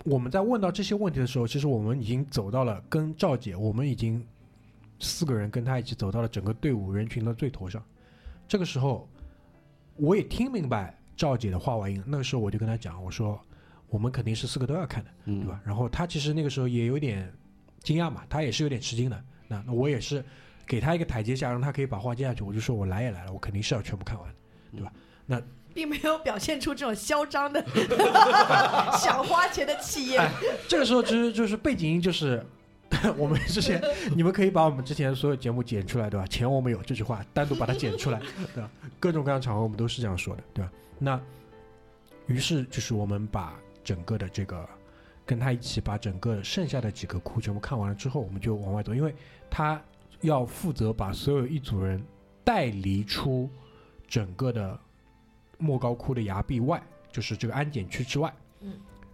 我们在问到这些问题的时候，其实我们已经走到了跟赵姐，我们已经四个人跟他一起走到了整个队伍人群的最头上。这个时候，我也听明白赵姐的话外音。那个时候我就跟她讲，我说我们肯定是四个都要看的，对嗯吧？然后她其实那个时候也有点惊讶嘛，她也是有点吃惊的。那那我也是给她一个台阶下，让她可以把话接下去。我就说我来也来了，我肯定是要全部看完的，对吧？那 并没有表现出这种嚣张的 想花钱的气焰。哎这个时候其实就是背景音，就是 我们之前，你们可以把我们之前所有节目剪出来，对吧？钱我们有这句话，单独把它剪出来，对吧？各种各样场合我们都是这样说的，对吧？那于是就是我们把整个的这个跟他一起把整个剩下的几个窟全部看完了之后，我们就往外走，因为他要负责把所有一组人带离出整个的莫高窟的崖壁外，就是这个安检区之外。嗯。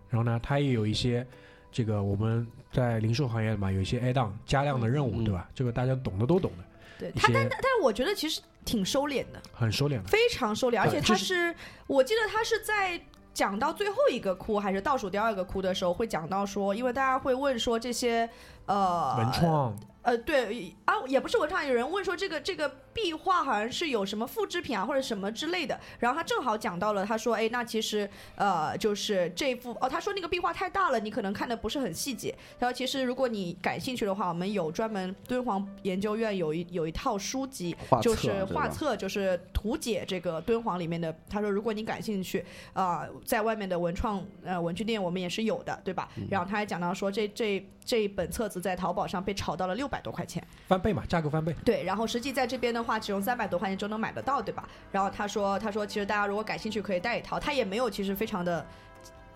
然后呢，他也有一些这个我们在零售行业嘛，有一些 add on 加量的任务，嗯对吧？这个大家懂的都懂的，对他，一些但但我觉得其实挺收敛的，很收敛的。非常收敛，而且他是，我记得他是在。讲到最后一个窟还是倒数第二个窟的时候，会讲到说，因为大家会问说这些呃文创呃，对啊，也不是文创，有人问说这个这个壁画好像是有什么复制品啊，或者什么之类的。然后他正好讲到了，他说，哎，那其实呃，就是这幅哦，他说那个壁画太大了，你可能看的不是很细节。他说，其实如果你感兴趣的话，我们有专门敦煌研究院有一有一套书籍，就是画册，就是图解这个敦煌里面的。他说，如果你感兴趣，啊、在外面的文创呃文具店我们也是有的，对吧？嗯然后他还讲到说，这这这一本册子在淘宝上被炒到了六百多块钱。翻倍嘛，价格翻倍。对，然后实际在这边的话，只用三百多块钱就能买得到，对吧？然后他说，他说其实大家如果感兴趣可以带一套，他也没有其实非常的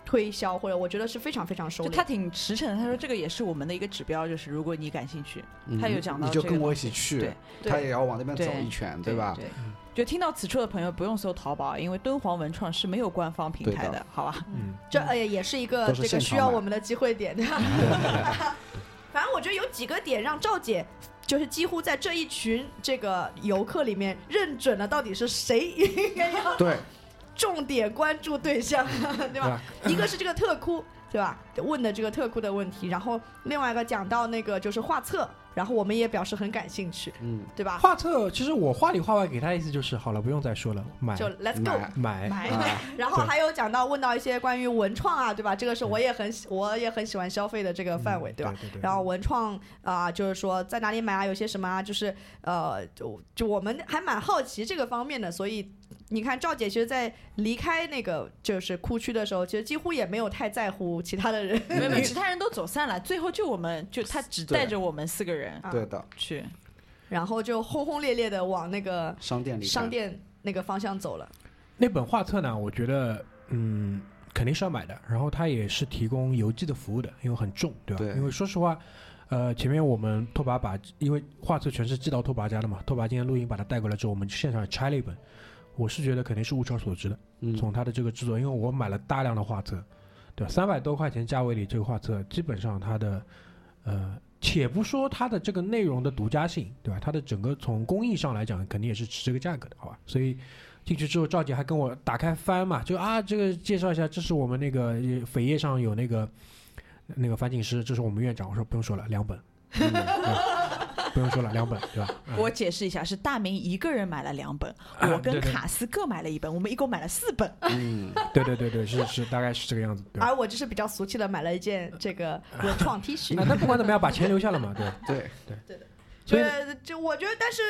推销，或者我觉得是非常非常收敛。就他挺实诚的，他说这个也是我们的一个指标，就是如果你感兴趣，他有讲到你就跟我一起去对，他也要往那边走一圈，对吧？对，就听到此处的朋友不用搜淘宝，因为敦煌文创是没有官方平台对的好吧？嗯，这呃也是一个是这个需要我们的机会点。反正我觉得有几个点让赵姐。就是几乎在这一群这个游客里面认准了到底是谁应该要对，重点关注对象，对吧？吧？一个是这个特窟，对吧？问的这个特窟的问题，然后另外一个讲到那个就是画册，然后我们也表示很感兴趣，嗯，对吧？画册其实我话里话外给他的意思就是，好了，不用再说了，买就 Let's go。买买买啊 然后还有讲到问到一些关于文创啊，对吧？这个是我也很喜我也很喜欢消费的这个范围，对吧？？对对对。然后文创啊、就是说在哪里买啊，有些什么啊，就是呃，就就我们还蛮好奇这个方面的，所以你看赵姐其实，在离开那个就是库区的时候，其实几乎也没有太在乎其他的人。没有没有，其他人都走散了，最后就我们就他只带着我们四个人啊对的，去。然后就轰轰烈烈的往那个商店里商，店那个方向走了。那本画册呢，我觉得嗯肯定是要买的，然后它也是提供邮寄的服务的，因为很重，对吧？对因为说实话。呃，前面我们拓跋把，因为画册全是寄到拓跋家的嘛，拓跋今天录音把它带过来之后，我们现场也拆了一本，我是觉得肯定是物超所值的。嗯，从它的这个制作，因为我买了大量的画册，对吧？三百多块钱价位里，这个画册基本上它的，呃，且不说它的这个内容的独家性，对吧？它的整个从工艺上来讲，肯定也是值这个价格的，好吧？所以进去之后，赵姐还跟我打开翻嘛，就啊，这个介绍一下，这是我们那个呃扉页上有那个那个樊锦诗，这是我们院长。我说不用说了，两本，嗯 不用说了，两本，对吧？嗯我解释一下，是大明一个人买了两本，啊我跟对对卡斯各买了一本，我们一共买了四本。嗯，对对对对，是是，大概是这个样子，对？而我就是比较俗气的买了一件这个 文创 T 恤那。那不管怎么样，把钱留下了嘛，对对。对，所以对，就我觉得，但是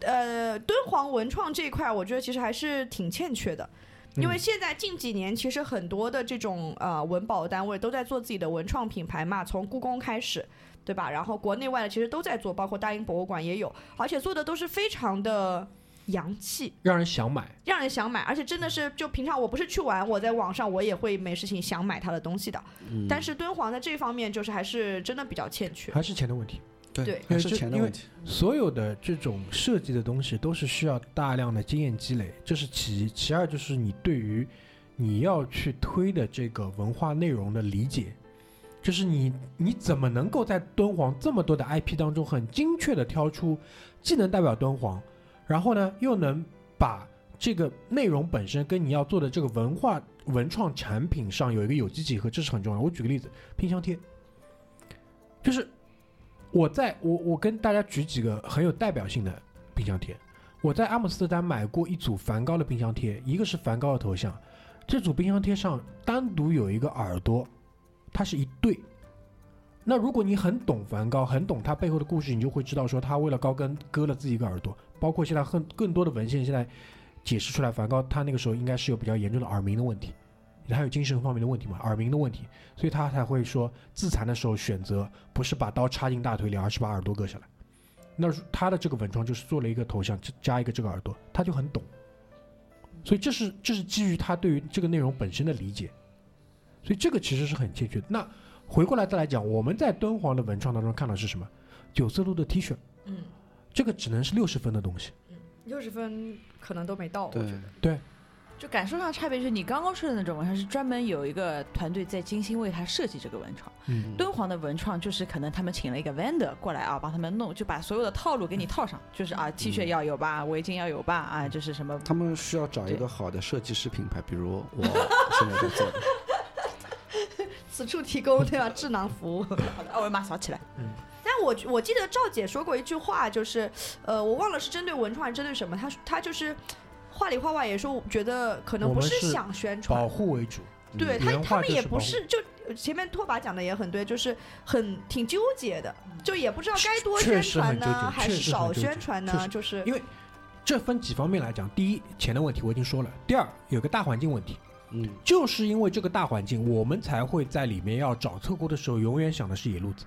呃，敦煌文创这一块，我觉得其实还是挺欠缺的。因为嗯现在近几年，其实很多的这种呃文保单位都在做自己的文创品牌嘛，从故宫开始，对吧？然后国内外的其实都在做，包括大英博物馆也有，而且做的都是非常的洋气，让人想买。让人想买，而且真的是就平常我不是去玩，我在网上我也会没事情想买他的东西的。嗯但是敦煌在这方面就是还是真的比较欠缺。还是钱的问题。对对，还是钱的问题。所有的这种设计的东西都是需要大量的经验积累，这是其一。其二就是你对于你要去推的这个文化内容的理解，就是你你怎么能够在敦煌这么多的 IP 当中很精确的挑出，既能代表敦煌，然后呢又能把这个内容本身跟你要做的这个文化文创产品上有一个有机结合，这是很重要。我举个例子，冰箱贴，就是我在我我跟大家举几个很有代表性的冰箱贴。我在阿姆斯特丹买过一组梵高的冰箱贴，一个是梵高的头像，这组冰箱贴上单独有一个耳朵，它是一对。那如果你很懂梵高，很懂他背后的故事，你就会知道说他为了高跟割了自己一个耳朵。包括现在很更多的文献现在解释出来，梵高他那个时候应该是有比较严重的耳鸣的问题，他有精神方面的问题嘛，耳鸣的问题，所以他才会说自残的时候选择不是把刀插进大腿里，而是把耳朵割下来。那他的这个文创就是做了一个头像，加一个这个耳朵，他就很懂。所以这是这是基于他对于这个内容本身的理解，所以这个其实是很欠缺的。那回过来再来讲，我们在敦煌的文创当中看到是什么？九色鹿的 T 恤，嗯，这个只能是六十分的东西。嗯六十分可能都没到，我对觉得。对，就感受上差别就是你刚刚说的那种文创是专门有一个团队在精心为他设计这个文创，嗯，敦煌的文创就是可能他们请了一个 vendor 过来啊，帮他们弄，就把所有的套路给你套上，就是啊 T 恤要有吧，围巾要有吧，啊就是什么他们需要找一个好的设计师品牌，比如我现在在做的。此处提供对吧？智囊服务。好的二维码扫起来，嗯但我我记得赵姐说过一句话，就是呃，我忘了是针对文创还是针对什么，她她就是话里话外也说，觉得可能不是想宣传保，护为主。对他他们也不是就前面拓跋讲的也很对，就是很挺纠结的，就也不知道该多宣传呢，还是少宣传呢？就是因为这分几方面来讲，第一，钱的问题我已经说了；第二，有个大环境问题。嗯，就是因为这个大环境，我们才会在里面要找特工的时候，永远想的是野路子。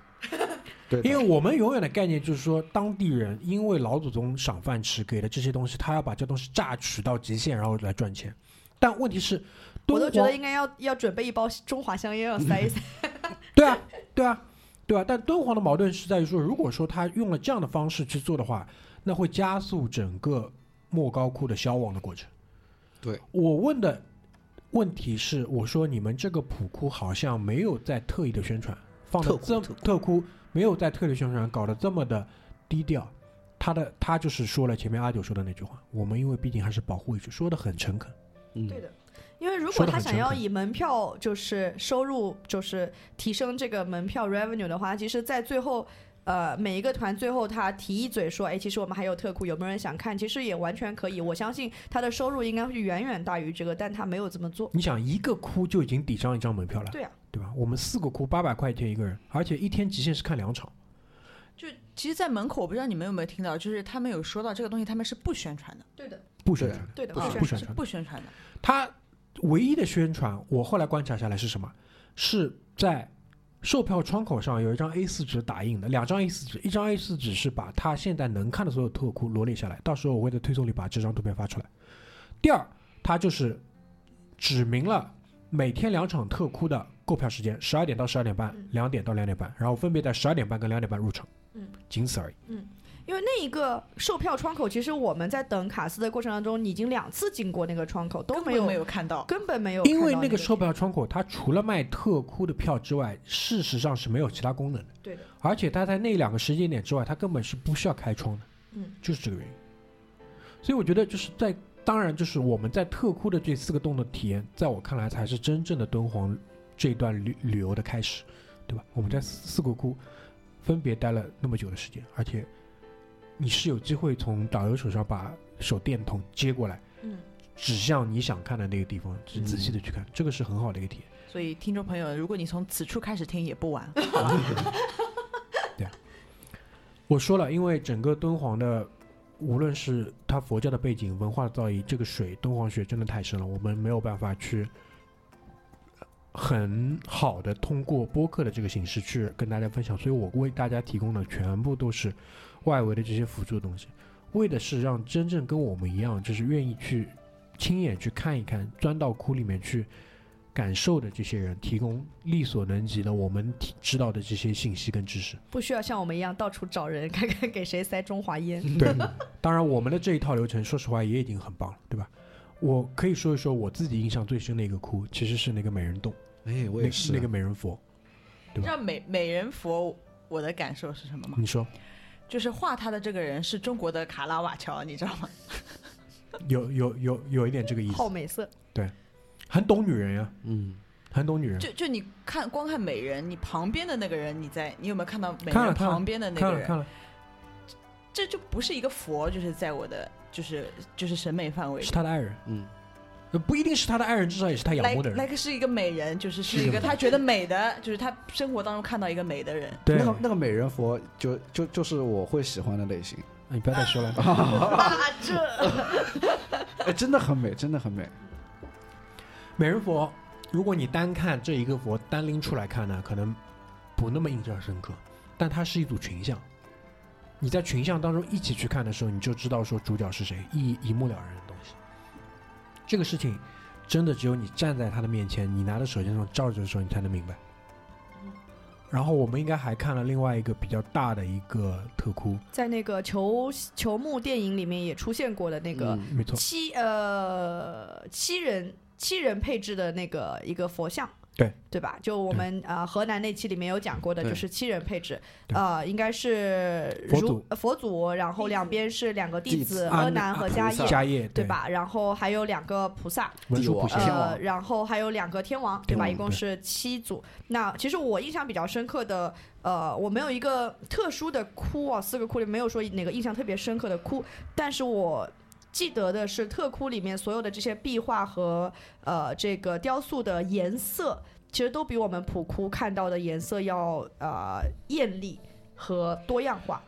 对，因为我们永远的概念就是说，当地人因为老祖宗赏饭吃，给的这些东西，他要把这东西榨取到极限，然后来赚钱。但问题是，我都觉得应该要要准备一包中华香烟要塞一塞。对啊，对啊，对啊。但敦煌的矛盾是在于说，如果说他用了这样的方式去做的话，那会加速整个莫高窟的消亡的过程。对我问的问题是，我说你们这个普窟好像没有在特意的宣传，放的这特窟特窟特窟没有在特意的宣传，搞得这么的低调。他的他就是说了前面阿九说的那句话，我们因为毕竟还是保护一句，说的很诚恳。嗯，对的，因为如果他想要以门票就是收入就是提升这个门票 revenue 的话，其实，在最后。呃，每一个团最后他提一嘴说，哎，其实我们还有特库，有没有人想看？其实也完全可以，我相信他的收入应该会远远大于这个，但他没有这么做。你想一个窟就已经抵上一张门票了，对啊，对吧？我们四个窟八百块钱一个人，而且一天极限是看两场。就其实，在门口我不知道你们有没有听到，就是他们有说到这个东西，他们是不宣传的，对的，不宣传，对的，不啊是是不宣传不宣传的，他唯一的宣传，我后来观察下来是什么？是在售票窗口上有一张 A4 纸打印的，两张 A4 纸，一张 A4 纸是把他现在能看的所有特库罗列下来，到时候我会在推送里把这张图片发出来。第二，它就是指明了每天两场特库的购票时间，十二点到十二点半嗯，两点到两点半，然后分别在十二点半跟两点半入场，嗯，仅此而已。因为那一个售票窗口，其实我们在等卡斯的过程当中，已经两次经过那个窗口，都没有没有看到。根本没有因为那那个售票窗口，它除了卖特窟的票之外，事实上是没有其他功能的。对的，而且它在那两个时间点之外，它根本是不需要开窗的，嗯，就是这个原因。所以我觉得就是在，当然就是我们在特窟的这四个洞的体验，在我看来才是真正的敦煌这段旅旅游的开始，对吧？我们在四四个窟分别待了那么久的时间，而且你是有机会从导游手上把手电筒接过来，嗯，指向你想看的那个地方，去仔细的去看，这个是很好的一个体验。所以，听众朋友，如果你从此处开始听也不晚。对我说了，因为整个敦煌的无论是它佛教的背景、文化的造诣，这个水敦煌水真的太深了，我们没有办法去很好的通过播客的这个形式去跟大家分享，所以我为大家提供的全部都是外围的这些辅助的东西，为的是让真正跟我们一样，就是愿意去亲眼去看一看，钻到窟里面去。感受的这些人提供力所能及的我们提知道的这些信息跟知识。不需要像我们一样到处找人，看看给谁塞中华烟。对，当然我们的这一套流程，说实话也已经很棒了，对吧？我可以说一说我自己印象最深的一个窟，其实是那个美人洞，哎，我也是那个美人佛。对吧你知道美美人佛我的感受是什么吗？你说就是画他的这个人是中国的卡拉瓦乔，你知道吗？有有有有一点这个意思好，美色，对很懂女人呀，嗯，很懂女人。就就你看光看美人，你旁边的那个人，你在你有没有看到美看了看了人旁边的那个人？看了看了，这就不是一个佛，就是在我的就是就是审美范围是。他的爱人，嗯，呃不一定是他的爱人，至少也是他仰来慕的人。那个是一个美人，就是是一个他觉得美的，就是他生活当中看到一个美的人。对，那个那个美人佛就就就是我会喜欢的类型，你不要再说了。啊，这 哎，真的很美，真的很美。美人佛，如果你单看这一个佛单拎出来看呢，可能不那么印象深刻，但它是一组群像。你在群像当中一起去看的时候，你就知道说主角是谁，一一目了然。这个事情真的只有你站在他的面前，你拿着手电筒照着的时候，你才能明白。然后我们应该还看了另外一个比较大的一个特窟，在那个球球幕电影里面也出现过的那个嗯没错，七呃七人七人配置的那个一个佛像，对对吧？就我们呃河南那期里面有讲过的，就是七人配置，呃，应该是如佛祖呃佛祖，然后两边是两个弟子阿难和迦叶，迦叶对？吧？然后还有两个菩萨，呃，然后还有两个天王，对吧？一共是七组。那其实我印象比较深刻的，呃，我没有一个特殊的窟啊，四个窟里没有说哪个印象特别深刻的窟，但是我记得的是特窟里面所有的这些壁画和呃这个雕塑的颜色，其实都比我们普窟看到的颜色要呃艳丽和多样化。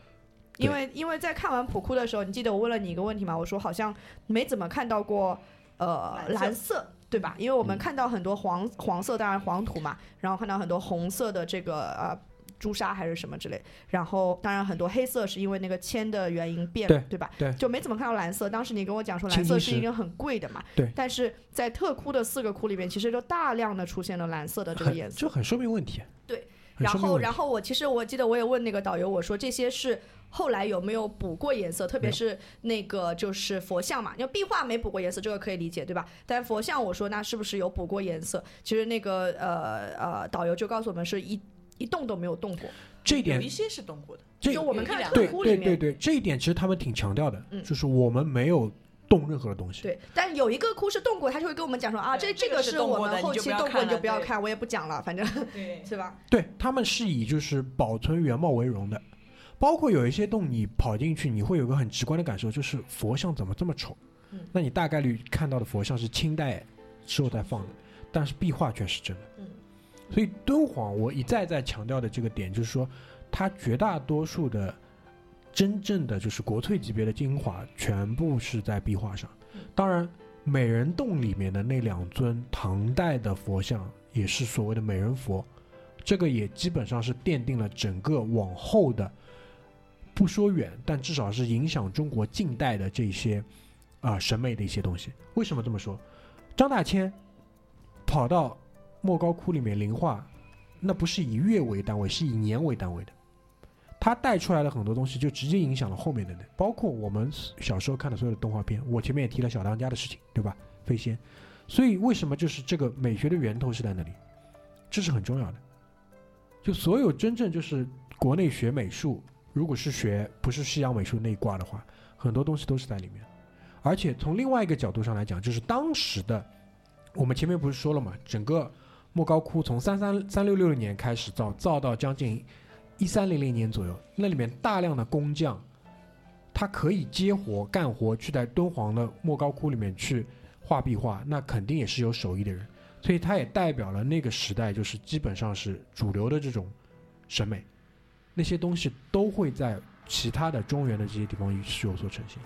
因为因为在看完普窟的时候，你记得我问了你一个问题吗？我说好像没怎么看到过呃蓝色蓝色，对吧？因为我们嗯看到很多黄黄色，当然黄土嘛，然后看到很多红色的这个呃朱砂还是什么之类，然后当然很多黑色是因为那个铅的原因变了，对对吧？对就没怎么看到蓝色。当时你跟我讲说蓝色是一个很贵的嘛，对但是在特窟的四个窟里面，其实就大量的出现了蓝色的这个颜色很就。很说明问题。对然后，然后我其实我记得我也问那个导游，我说这些是后来有没有补过颜色，特别是那个就是佛像嘛，因为壁画没补过颜色，这个可以理解，对吧？但佛像我说那是不是有补过颜色？其实那个呃呃导游就告诉我们是一一动都没有动过，这一点有一些是动过的，这就我们看有一两对特窟里面，对对对，这一点其实他们挺强调的，嗯就是我们没有动任何的东西。对，但有一个窟是动过，他就会跟我们讲说啊，这这个个是我们后期动过，你就不要看，我也不讲了，反正对，是吧？对他们是以就是保存原貌为荣的，包括有一些洞你跑进去，你会有个很直观的感受，就是佛像怎么这么丑？嗯那你大概率看到的佛像是清代时候在放的，但是壁画却是真的。嗯所以敦煌我一再再强调的这个点，就是说它绝大多数的真正的就是国粹级别的精华，全部是在壁画上嗯。当然，美人洞里面的那两尊唐代的佛像，也是所谓的美人佛，这个也基本上是奠定了整个往后的，不说远，但至少是影响中国近代的这些啊、审美的一些东西。为什么这么说？张大千跑到莫高窟里面临画，那不是以月为单位，是以年为单位的。他带出来的很多东西，就直接影响了后面的人，包括我们小时候看的所有的动画片。我前面也提了小当家的事情，对吧？飞仙，所以为什么就是这个美学的源头是在那里，这是很重要的。就所有真正就是国内学美术，如果是学不是西洋美术那一挂的话，很多东西都是在里面。而且从另外一个角度上来讲，就是当时的我们前面不是说了嘛，整个莫高窟从三三三六六年开始造，造到将近一三零零年左右，那里面大量的工匠，他可以接活干活，去在敦煌的莫高窟里面去画壁画，那肯定也是有手艺的人，所以它也代表了那个时代，就是基本上是主流的这种审美，那些东西都会在其他的中原的这些地方是有所呈现。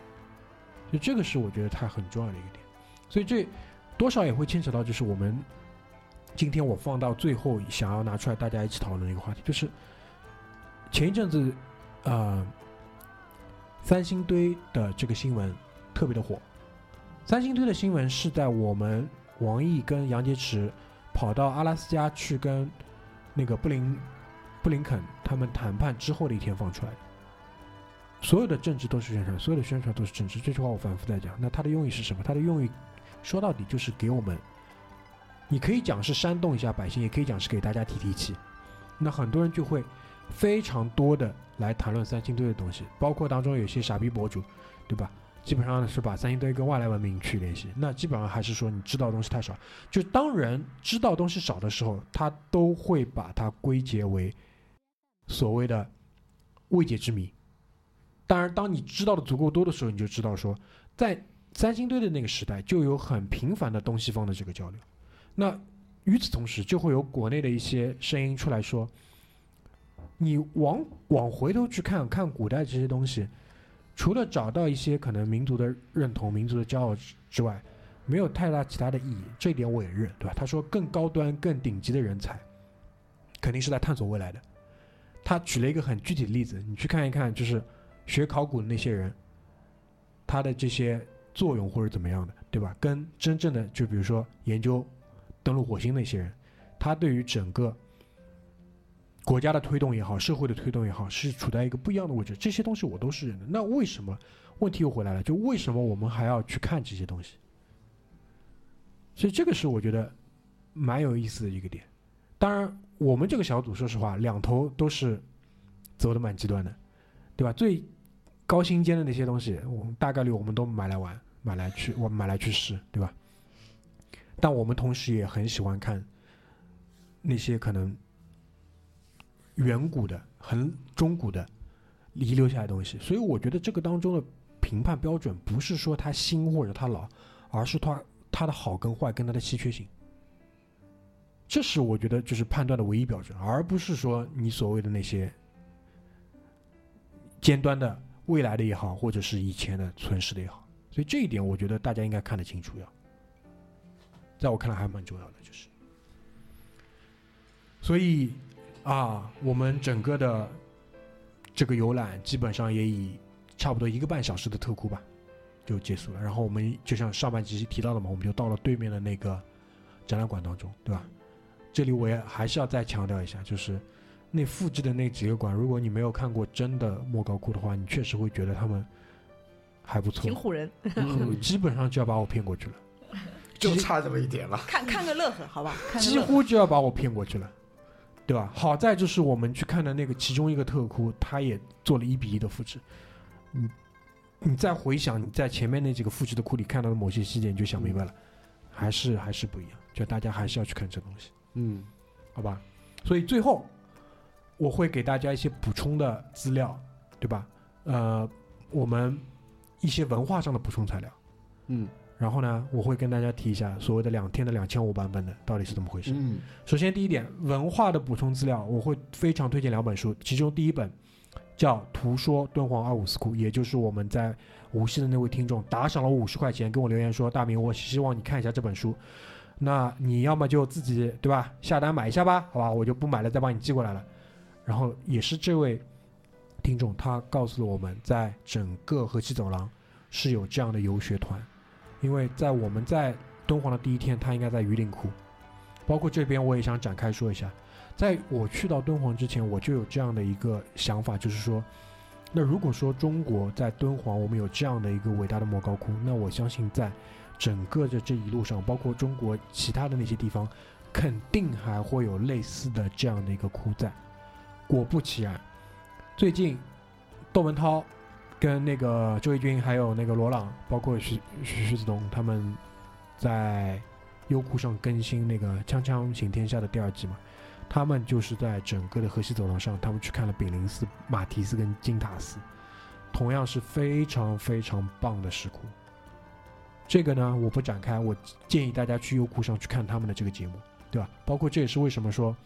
所以这个是我觉得它很重要的一个点。所以这多少也会牵扯到，就是我们今天我放到最后想要拿出来大家一起讨论的一个话题，就是前一阵子，呃，三星堆的这个新闻特别的火。三星堆的新闻是在我们王毅跟杨洁篪跑到阿拉斯加去跟那个布林布林肯他们谈判之后的一天放出来的。所有的政治都是宣传，所有的宣传都是政治。这句话我反复在讲。那它的用意是什么？它的用意说到底就是给我们，你可以讲是煽动一下百姓，也可以讲是给大家提提气。那很多人就会非常多的来谈论三星堆的东西，包括当中有些傻逼博主，对吧？基本上是把三星堆跟外来文明去联系。那基本上还是说你知道东西太少。就当人知道东西少的时候，他都会把它归结为所谓的未解之谜。当然，当你知道的足够多的时候，你就知道说，在三星堆的那个时代，就有很频繁的东西方的这个交流。那与此同时，就会有国内的一些声音出来说，你往往回头去看看古代这些东西，除了找到一些可能民族的认同、民族的骄傲之外，没有太大其他的意义。这一点我也认，对吧？他说，更高端、更顶级的人才，肯定是在探索未来的。他举了一个很具体的例子，你去看一看，就是。学考古的那些人，他的这些作用或者怎么样的，对吧？跟真正的就比如说研究登陆火星那些人，他对于整个国家的推动也好，社会的推动也好，是处在一个不一样的位置。这些东西我都是认的。那为什么问题又回来了？就为什么我们还要去看这些东西？所以这个是我觉得蛮有意思的一个点。当然，我们这个小组说实话，两头都是走的蛮极端的，对吧？最高新尖的那些东西，我们大概率我们都买来玩，买来去，我们买来去试，对吧？但我们同时也很喜欢看那些可能远古的、很中古的遗留下来的东西。所以我觉得这个当中的评判标准不是说它新或者它老，而是它它的好跟坏跟它的稀缺性。这是我觉得就是判断的唯一标准，而不是说你所谓的那些尖端的。未来的也好，或者是以前的存世的也好，所以这一点我觉得大家应该看得清楚，要，在我看来还蛮重要的，就是，所以啊，我们整个的这个游览基本上也以差不多一个半小时的特库吧就结束了，然后我们就像上半集提到的嘛，我们就到了对面的那个展览馆当中，对吧？这里我也还是要再强调一下，就是。那复制的那几个馆，如果你没有看过真的莫高窟的话，你确实会觉得他们还不错，挺唬人。基本上就要把我骗过去了，就差这么一点了。看看个乐呵，好吧？几乎就要把我骗过去了，对吧？好在就是我们去看的那个其中一个特窟，他也做了一比一的复制。你你再回想你在前面那几个复制的库里看到的某些细节，你就想明白了，还是还是不一样。就大家还是要去看这东西，嗯，好吧？所以最后。我会给大家一些补充的资料，对吧？呃，我们一些文化上的补充材料，嗯，然后呢，我会跟大家提一下所谓的两天的两千五版本的到底是怎么回事。嗯，首先第一点，文化的补充资料，我会非常推荐两本书，其中第一本叫《图说敦煌二五四窟》，也就是我们在无锡的那位听众打赏了五十块钱，跟我留言说：“大明，我希望你看一下这本书。”那你要么就自己对吧，下单买一下吧，好吧，我就不买了，再帮你寄过来了。然后也是这位听众，他告诉了我们在整个河西走廊是有这样的游学团，因为在我们在敦煌的第一天，他应该在榆林窟，包括这边我也想展开说一下，在我去到敦煌之前，我就有这样的一个想法，就是说，那如果说中国在敦煌我们有这样的一个伟大的莫高窟，那我相信在整个的这一路上，包括中国其他的那些地方，肯定还会有类似的这样的一个窟在。果不其然，最近窦文涛跟那个周轶君，还有那个罗朗，包括徐徐徐子东，他们在优酷上更新那个《锵锵行天下》的第二季嘛。他们就是在整个的河西走廊上，他们去看了炳灵寺、马蹄寺跟金塔寺，同样是非常非常棒的石窟。这个呢，我不展开，我建议大家去优酷上去看他们的这个节目，对吧？包括这也是为什么说。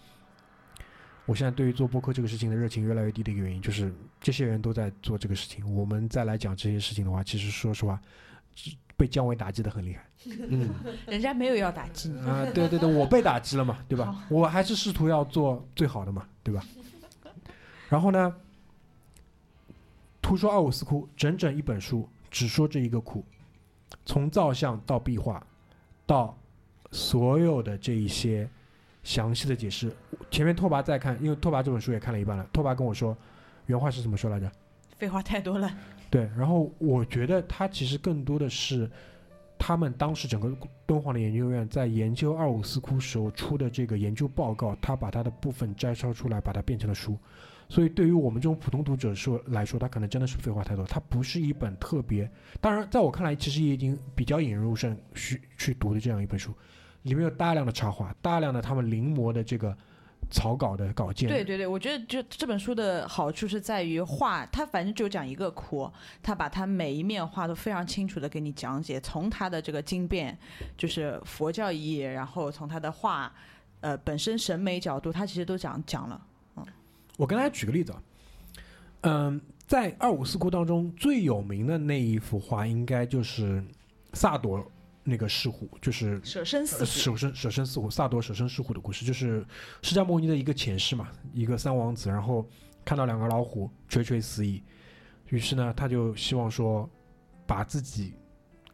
我现在对于做播客这个事情的热情越来越低的一个原因，就是这些人都在做这个事情，我们再来讲这些事情的话，其实说实话，被降维打击的很厉害。嗯。人家没有要打击你，啊，对对对，我被打击了嘛，对吧？我还是试图要做最好的嘛，对吧？然后呢，图说奥伍斯库整整一本书，只说这一个库，从造像到壁画，到所有的这一些详细的解释。前面拓跋在看，因为拓跋这本书也看了一半了，拓跋跟我说，原话是怎么说来着？废话太多了。对，然后我觉得他其实更多的是他们当时整个敦煌的研究院在研究二五四窟时候出的这个研究报告，他把它的部分摘抄出来，把它变成了书。所以对于我们这种普通读者说来说，他可能真的是废话太多，它不是一本特别，当然在我看来，其实也已经比较引人入胜去去读的这样一本书，里面有大量的插画，大量的他们临摹的这个草稿的稿件。对对对，我觉得就这本书的好处是在于画，它反正就讲一个窟，它把它每一面画都非常清楚的给你讲解，从它的这个经变，就是佛教意义，然后从它的画，呃本身审美角度，它其实都讲讲了。嗯我跟大家举个例子啊，嗯，在二五四窟当中最有名的那一幅画，应该就是萨朵那个狮虎，就是舍身饲，舍身舍身饲虎，萨朵舍身饲虎的故事，就是释迦牟尼的一个前世嘛，一个三王子，然后看到两个老虎垂垂死矣，于是呢，他就希望说把自己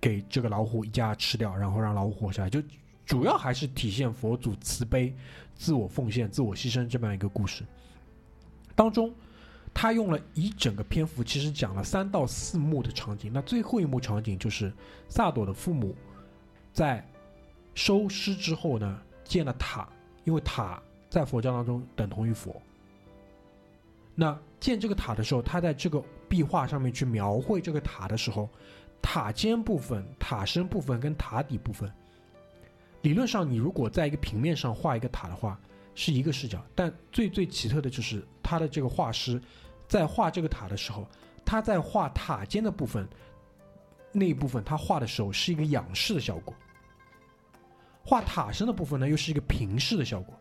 给这个老虎一家吃掉，然后让老虎活下来，就主要还是体现佛祖慈悲、自我奉献、自我牺牲这么样一个故事。当中，他用了一整个篇幅，其实讲了三到四幕的场景。那最后一幕场景就是萨朵的父母在收尸之后呢，建了塔，因为塔在佛教当中等同于佛。那建这个塔的时候，他在这个壁画上面去描绘这个塔的时候，塔尖部分、塔身部分跟塔底部分，理论上你如果在一个平面上画一个塔的话。是一个视角，但最最奇特的就是他的这个画师，在画这个塔的时候，他在画塔尖的部分那一部分，他画的时候是一个仰视的效果；画塔身的部分呢，又是一个平视的效果；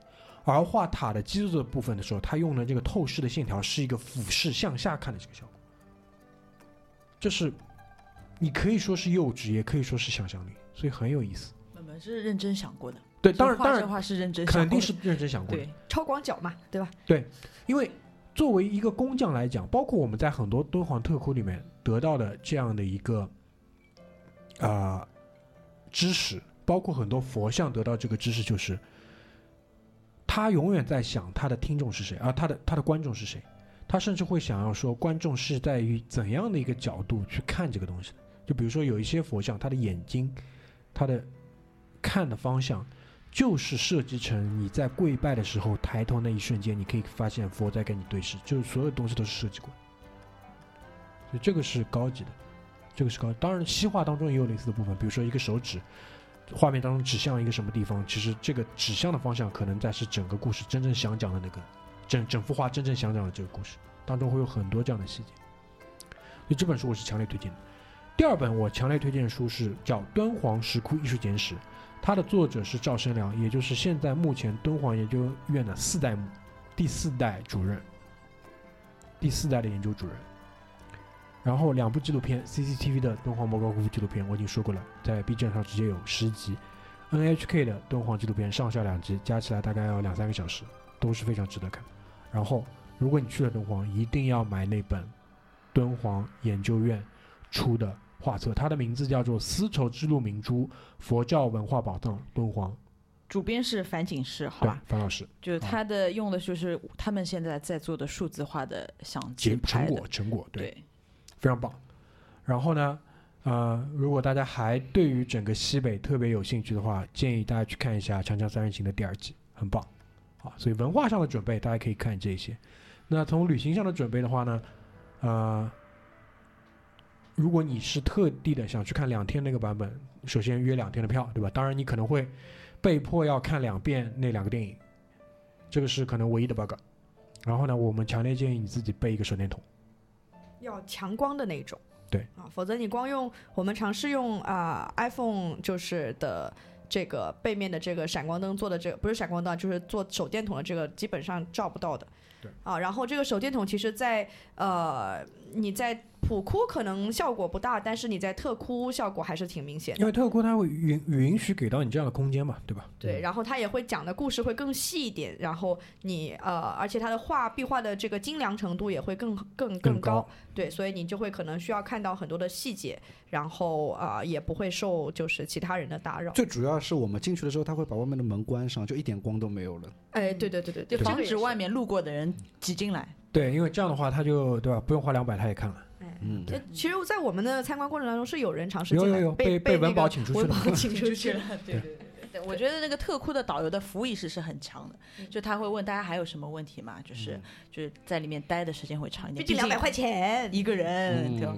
而画塔的基座的部分的时候，它用的这个透视的线条是一个俯视向下看的这个效果。就是你可以说是幼稚，也可以说是想象力，所以很有意思。我们是认真想过的。对，当然，当然，话是认真，肯定是认真想过的。对，超广角嘛，对吧？对，因为作为一个工匠来讲，包括我们在很多敦煌特窟里面得到的这样的一个啊知识，包括很多佛像得到这个知识，就是他永远在想他的听众是谁，而他的他的观众是谁，他甚至会想要说观众是在于怎样的一个角度去看这个东西。就比如说有一些佛像，他的眼睛，他的看的方向。就是设计成你在跪拜的时候抬头那一瞬间，你可以发现佛在跟你对视，就是所有东西都是设计过的，所以这个是高级的，这个是高。当然，西画当中也有类似的部分，比如说一个手指，画面当中指向一个什么地方，其实这个指向的方向可能在是整个故事真正想讲的那个，整整幅画真正想讲的这个故事当中会有很多这样的细节。所以这本书我是强烈推荐的。第二本我强烈推荐的书是叫《敦煌石窟艺术简史》。它的作者是赵生良，也就是现在目前敦煌研究院的四代目，第四代主任，第四代的研究主任。然后两部纪录片，CCTV 的敦煌莫高窟纪录片我已经说过了，在 B 站上直接有十集，NHK 的敦煌纪录片上下两集，加起来大概要两三个小时，都是非常值得看。然后如果你去了敦煌，一定要买那本敦煌研究院出的。画册，它的名字叫做《丝绸之路明珠：佛教文化宝藏敦煌》，主编是樊锦诗，好吧？樊老师，就是他的用的就是他们现在在做的数字化的相机成果，成果对，非常棒。然后呢，呃，如果大家还对于整个西北特别有兴趣的话，建议大家去看一下《长江三人行》的第二季，很棒。好，所以文化上的准备大家可以看这些。那从旅行上的准备的话呢，呃。如果你是特地的想去看两天那个版本，首先约两天的票，对吧？当然你可能会被迫要看两遍那两个电影，这个是可能唯一的 bug。然后呢，我们强烈建议你自己备一个手电筒，要强光的那种。对啊，否则你光用我们尝试用啊 iPhone 就是的这个背面的这个闪光灯做的这个不是闪光灯，就是做手电筒的这个基本上照不到的。对啊，然后这个手电筒其实在呃你在普窟可能效果不大，但是你在特窟效果还是挺明显的。因为特窟它会允允许给到你这样的空间嘛，对吧？对，然后他也会讲的故事会更细一点，然后你呃，而且他的画壁画的这个精良程度也会更更更高，高对，所以你就会可能需要看到很多的细节，然后啊、呃也不会受就是其他人的打扰。最主要是我们进去的时候，他会把外面的门关上，就一点光都没有了。哎，对对对对，就防止外面路过的人挤进来。对，因为这样的话，他就对吧？不用花两百，他也看了。嗯，呃其实，在我们的参观过程当中，是有人尝试有进来有有被被被文保 请出去文了保请出去去了。对对对对对，我觉得那个特窟的导游的服务意识是很强的，就他会问大家还有什么问题嘛，就是就是在里面待的时间会长一点，毕竟两百块钱，一个人，对吧？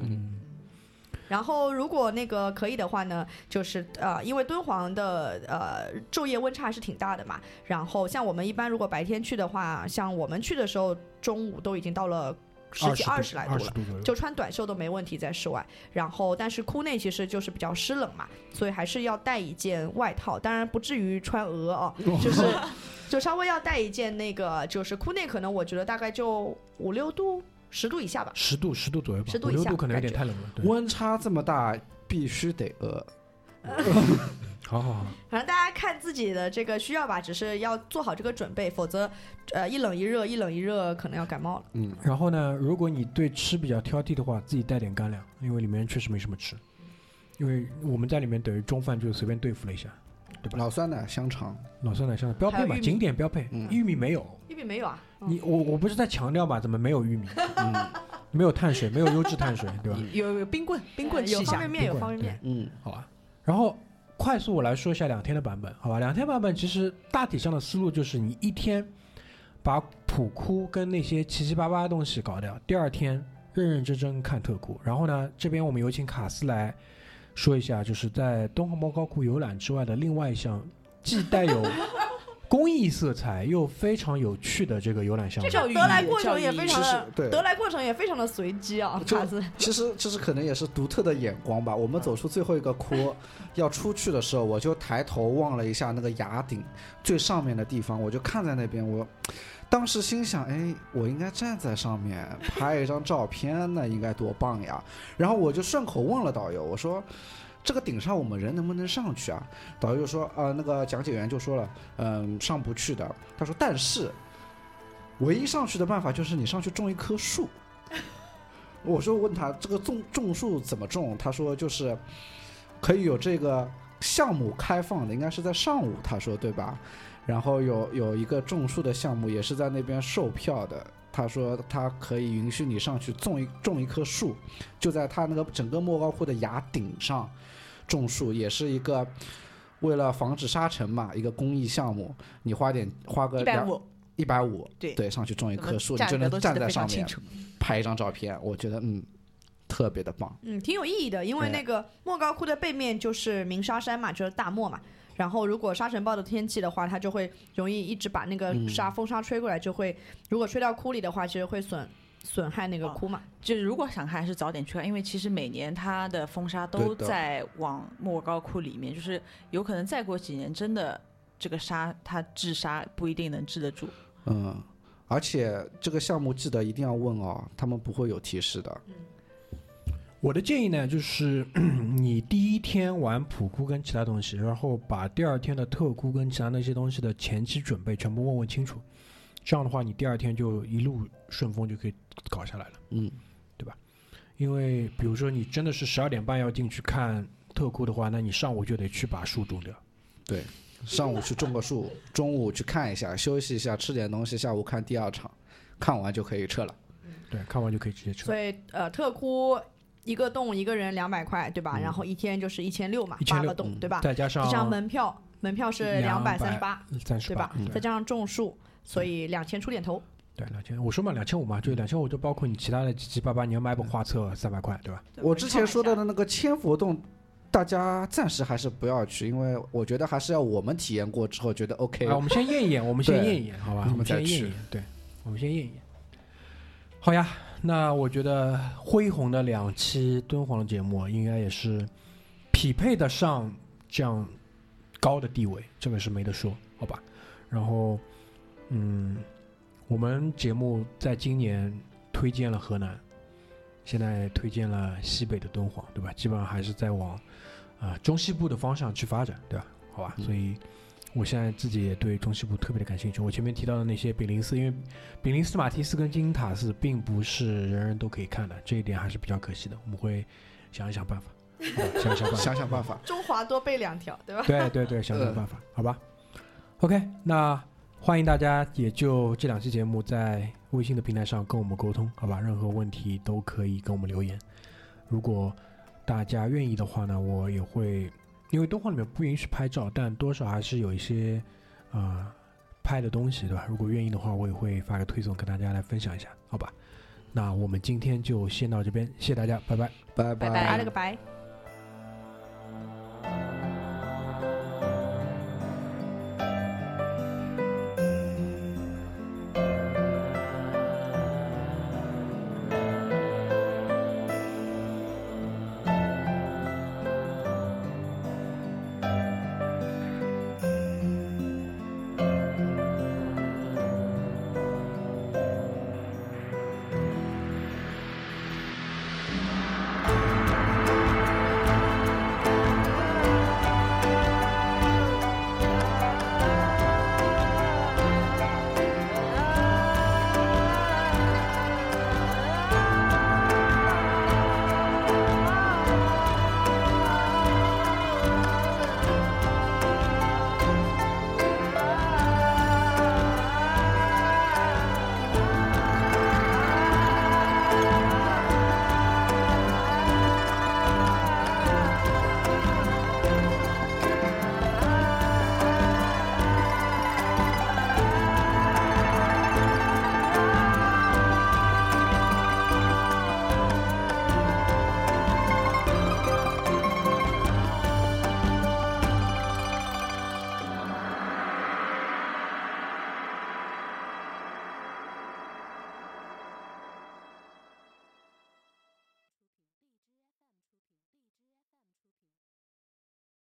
嗯，然后，如果那个可以的话呢，就是呃，因为敦煌的呃昼夜温差还是挺大的嘛。然后像我们一般如果白天去的话，像我们去的时候，中午都已经到了十几二十来度了。度。就穿短袖都没问题，在室外。然后，但是窟内其实就是比较湿冷嘛，所以还是要带一件外套。当然不至于穿鹅哦，就是就稍微要带一件那个，就是窟内可能我觉得大概就五六度、十度以下吧。十度十度左右吧，10度以下五六度可能有点太冷了。对，温差这么大，必须得呃，好好好，反正大家看自己的这个需要吧，只是要做好这个准备，否则，呃，一冷一热，一冷一热，可能要感冒了。嗯，然后呢，如果你对吃比较挑剔的话，自己带点干粮，因为里面确实没什么吃。因为我们在里面等于中饭就随便对付了一下，对吧？老酸奶、香肠，老酸奶香肠标配嘛，景点标配。嗯玉米没有，玉米没有啊？嗯你我我不是在强调嘛，怎么没有玉米？嗯没有碳水，没有优质碳水，对吧？有有冰棍，冰棍有吃一下方便面，有方便面。嗯，好吧。然后快速我来说一下两天的版本，好吧？两天版本其实大体上的思路就是你一天把普窟跟那些七七八八的东西搞掉，第二天认认真真看特库。然后呢，这边我们有请卡斯来说一下，就是在敦煌莫高窟游览之外的另外一项既带有公益色彩又非常有趣的这个游览项目这。个得来过程也非常的，对得来过程也非常的随机啊，就卡子。其实其实可能也是独特的眼光吧。我们走出最后一个窟，要出去的时候，我就抬头望了一下那个崖顶最上面的地方，我就看在那边，我当时心想，哎，我应该站在上面拍一张照片，那应该多棒呀！然后我就顺口问了导游，我说。这个顶上我们人能不能上去啊？导游就说，呃，那个讲解员就说了，嗯、上不去的。他说，但是唯一上去的办法就是你上去种一棵树。我说问他这个种种树怎么种，他说就是可以有这个项目开放的，应该是在上午，他说对吧？然后有有一个种树的项目也是在那边售票的，他说他可以允许你上去种一种一棵树，就在他那个整个莫高窟的崖顶上种树，也是一个为了防止沙尘嘛，一个公益项目，你花点花个两一百五，一百五，对对，上去种一棵树，你就能站在上面。拍一张照片，我觉得嗯特别的棒。嗯，挺有意义的，因为那个莫高窟的背面就是鸣沙山嘛，就是大漠嘛。然后如果沙尘暴的天气的话，它就会容易一直把那个嗯沙、风沙吹过来，就会如果吹到窟里的话，其实会损损害那个哦窟嘛。就是如果想看，还是早点去看，因为其实每年它的风沙都在往莫高窟里面，就是有可能再过几年，真的这个沙它治沙不一定能治得住。嗯，而且这个项目记得一定要问哦，他们不会有提示的。我的建议呢，就是 你第一天玩普库跟其他东西，然后把第二天的特库跟其他那些东西的前期准备全部问问清楚，这样的话，你第二天就一路顺风就可以搞下来了。嗯，对吧因为比如说你真的是十二点半要进去看特库的话，那你上午就得去把树种掉。对上午去种个树，中午去看一下，休息一下，吃点东西，下午看第二场，看完就可以撤了。对，看完就可以直接撤。所以呃，特窟一个洞一个人两百块，对吧？嗯然后一天就是一千六嘛，八个洞，对吧？再加加上门票，门票是两百三十八，三十八对吧，？再加上种树，所以两千出点头。对，两千，我说嘛，两千五嘛，就两千五，就包括你其他的七七八八，你要买本画册三百块，对吧？我之前说到的那个千佛洞，大家暂时还是不要去，因为我觉得还是要我们体验过之后觉得 OK。啊，我们先验一验，我们先对验一验，好吧？你我们们再先验一验，对，我们先验一验。好呀，那我觉得恢宏的两期敦煌的节目应该也是匹配得上这样高的地位，这个是没得说，好吧？然后，嗯，我们节目在今年推荐了河南，现在推荐了西北的敦煌，对吧？基本上还是在往啊、中西部的方向去发展，对吧？好吧，嗯所以我现在自己也对中西部特别的感兴趣。我前面提到的那些比林斯，因为比林斯马提斯跟金塔寺并不是人人都可以看的，这一点还是比较可惜的。我们会想一想办法，想一想办法，想想办法。中华多备两条，对吧？对对对，想想办法，好吧？OK，那欢迎大家也就这两期节目在微信的平台上跟我们沟通，好吧？任何问题都可以跟我们留言。如果大家愿意的话呢，我也会，因为动画里面不允许拍照，但多少还是有一些呃拍的东西，对吧？如果愿意的话，我也会发个推送跟大家来分享一下，好吧？那我们今天就先到这边，谢谢大家，拜拜。拜拜拜拜了个拜。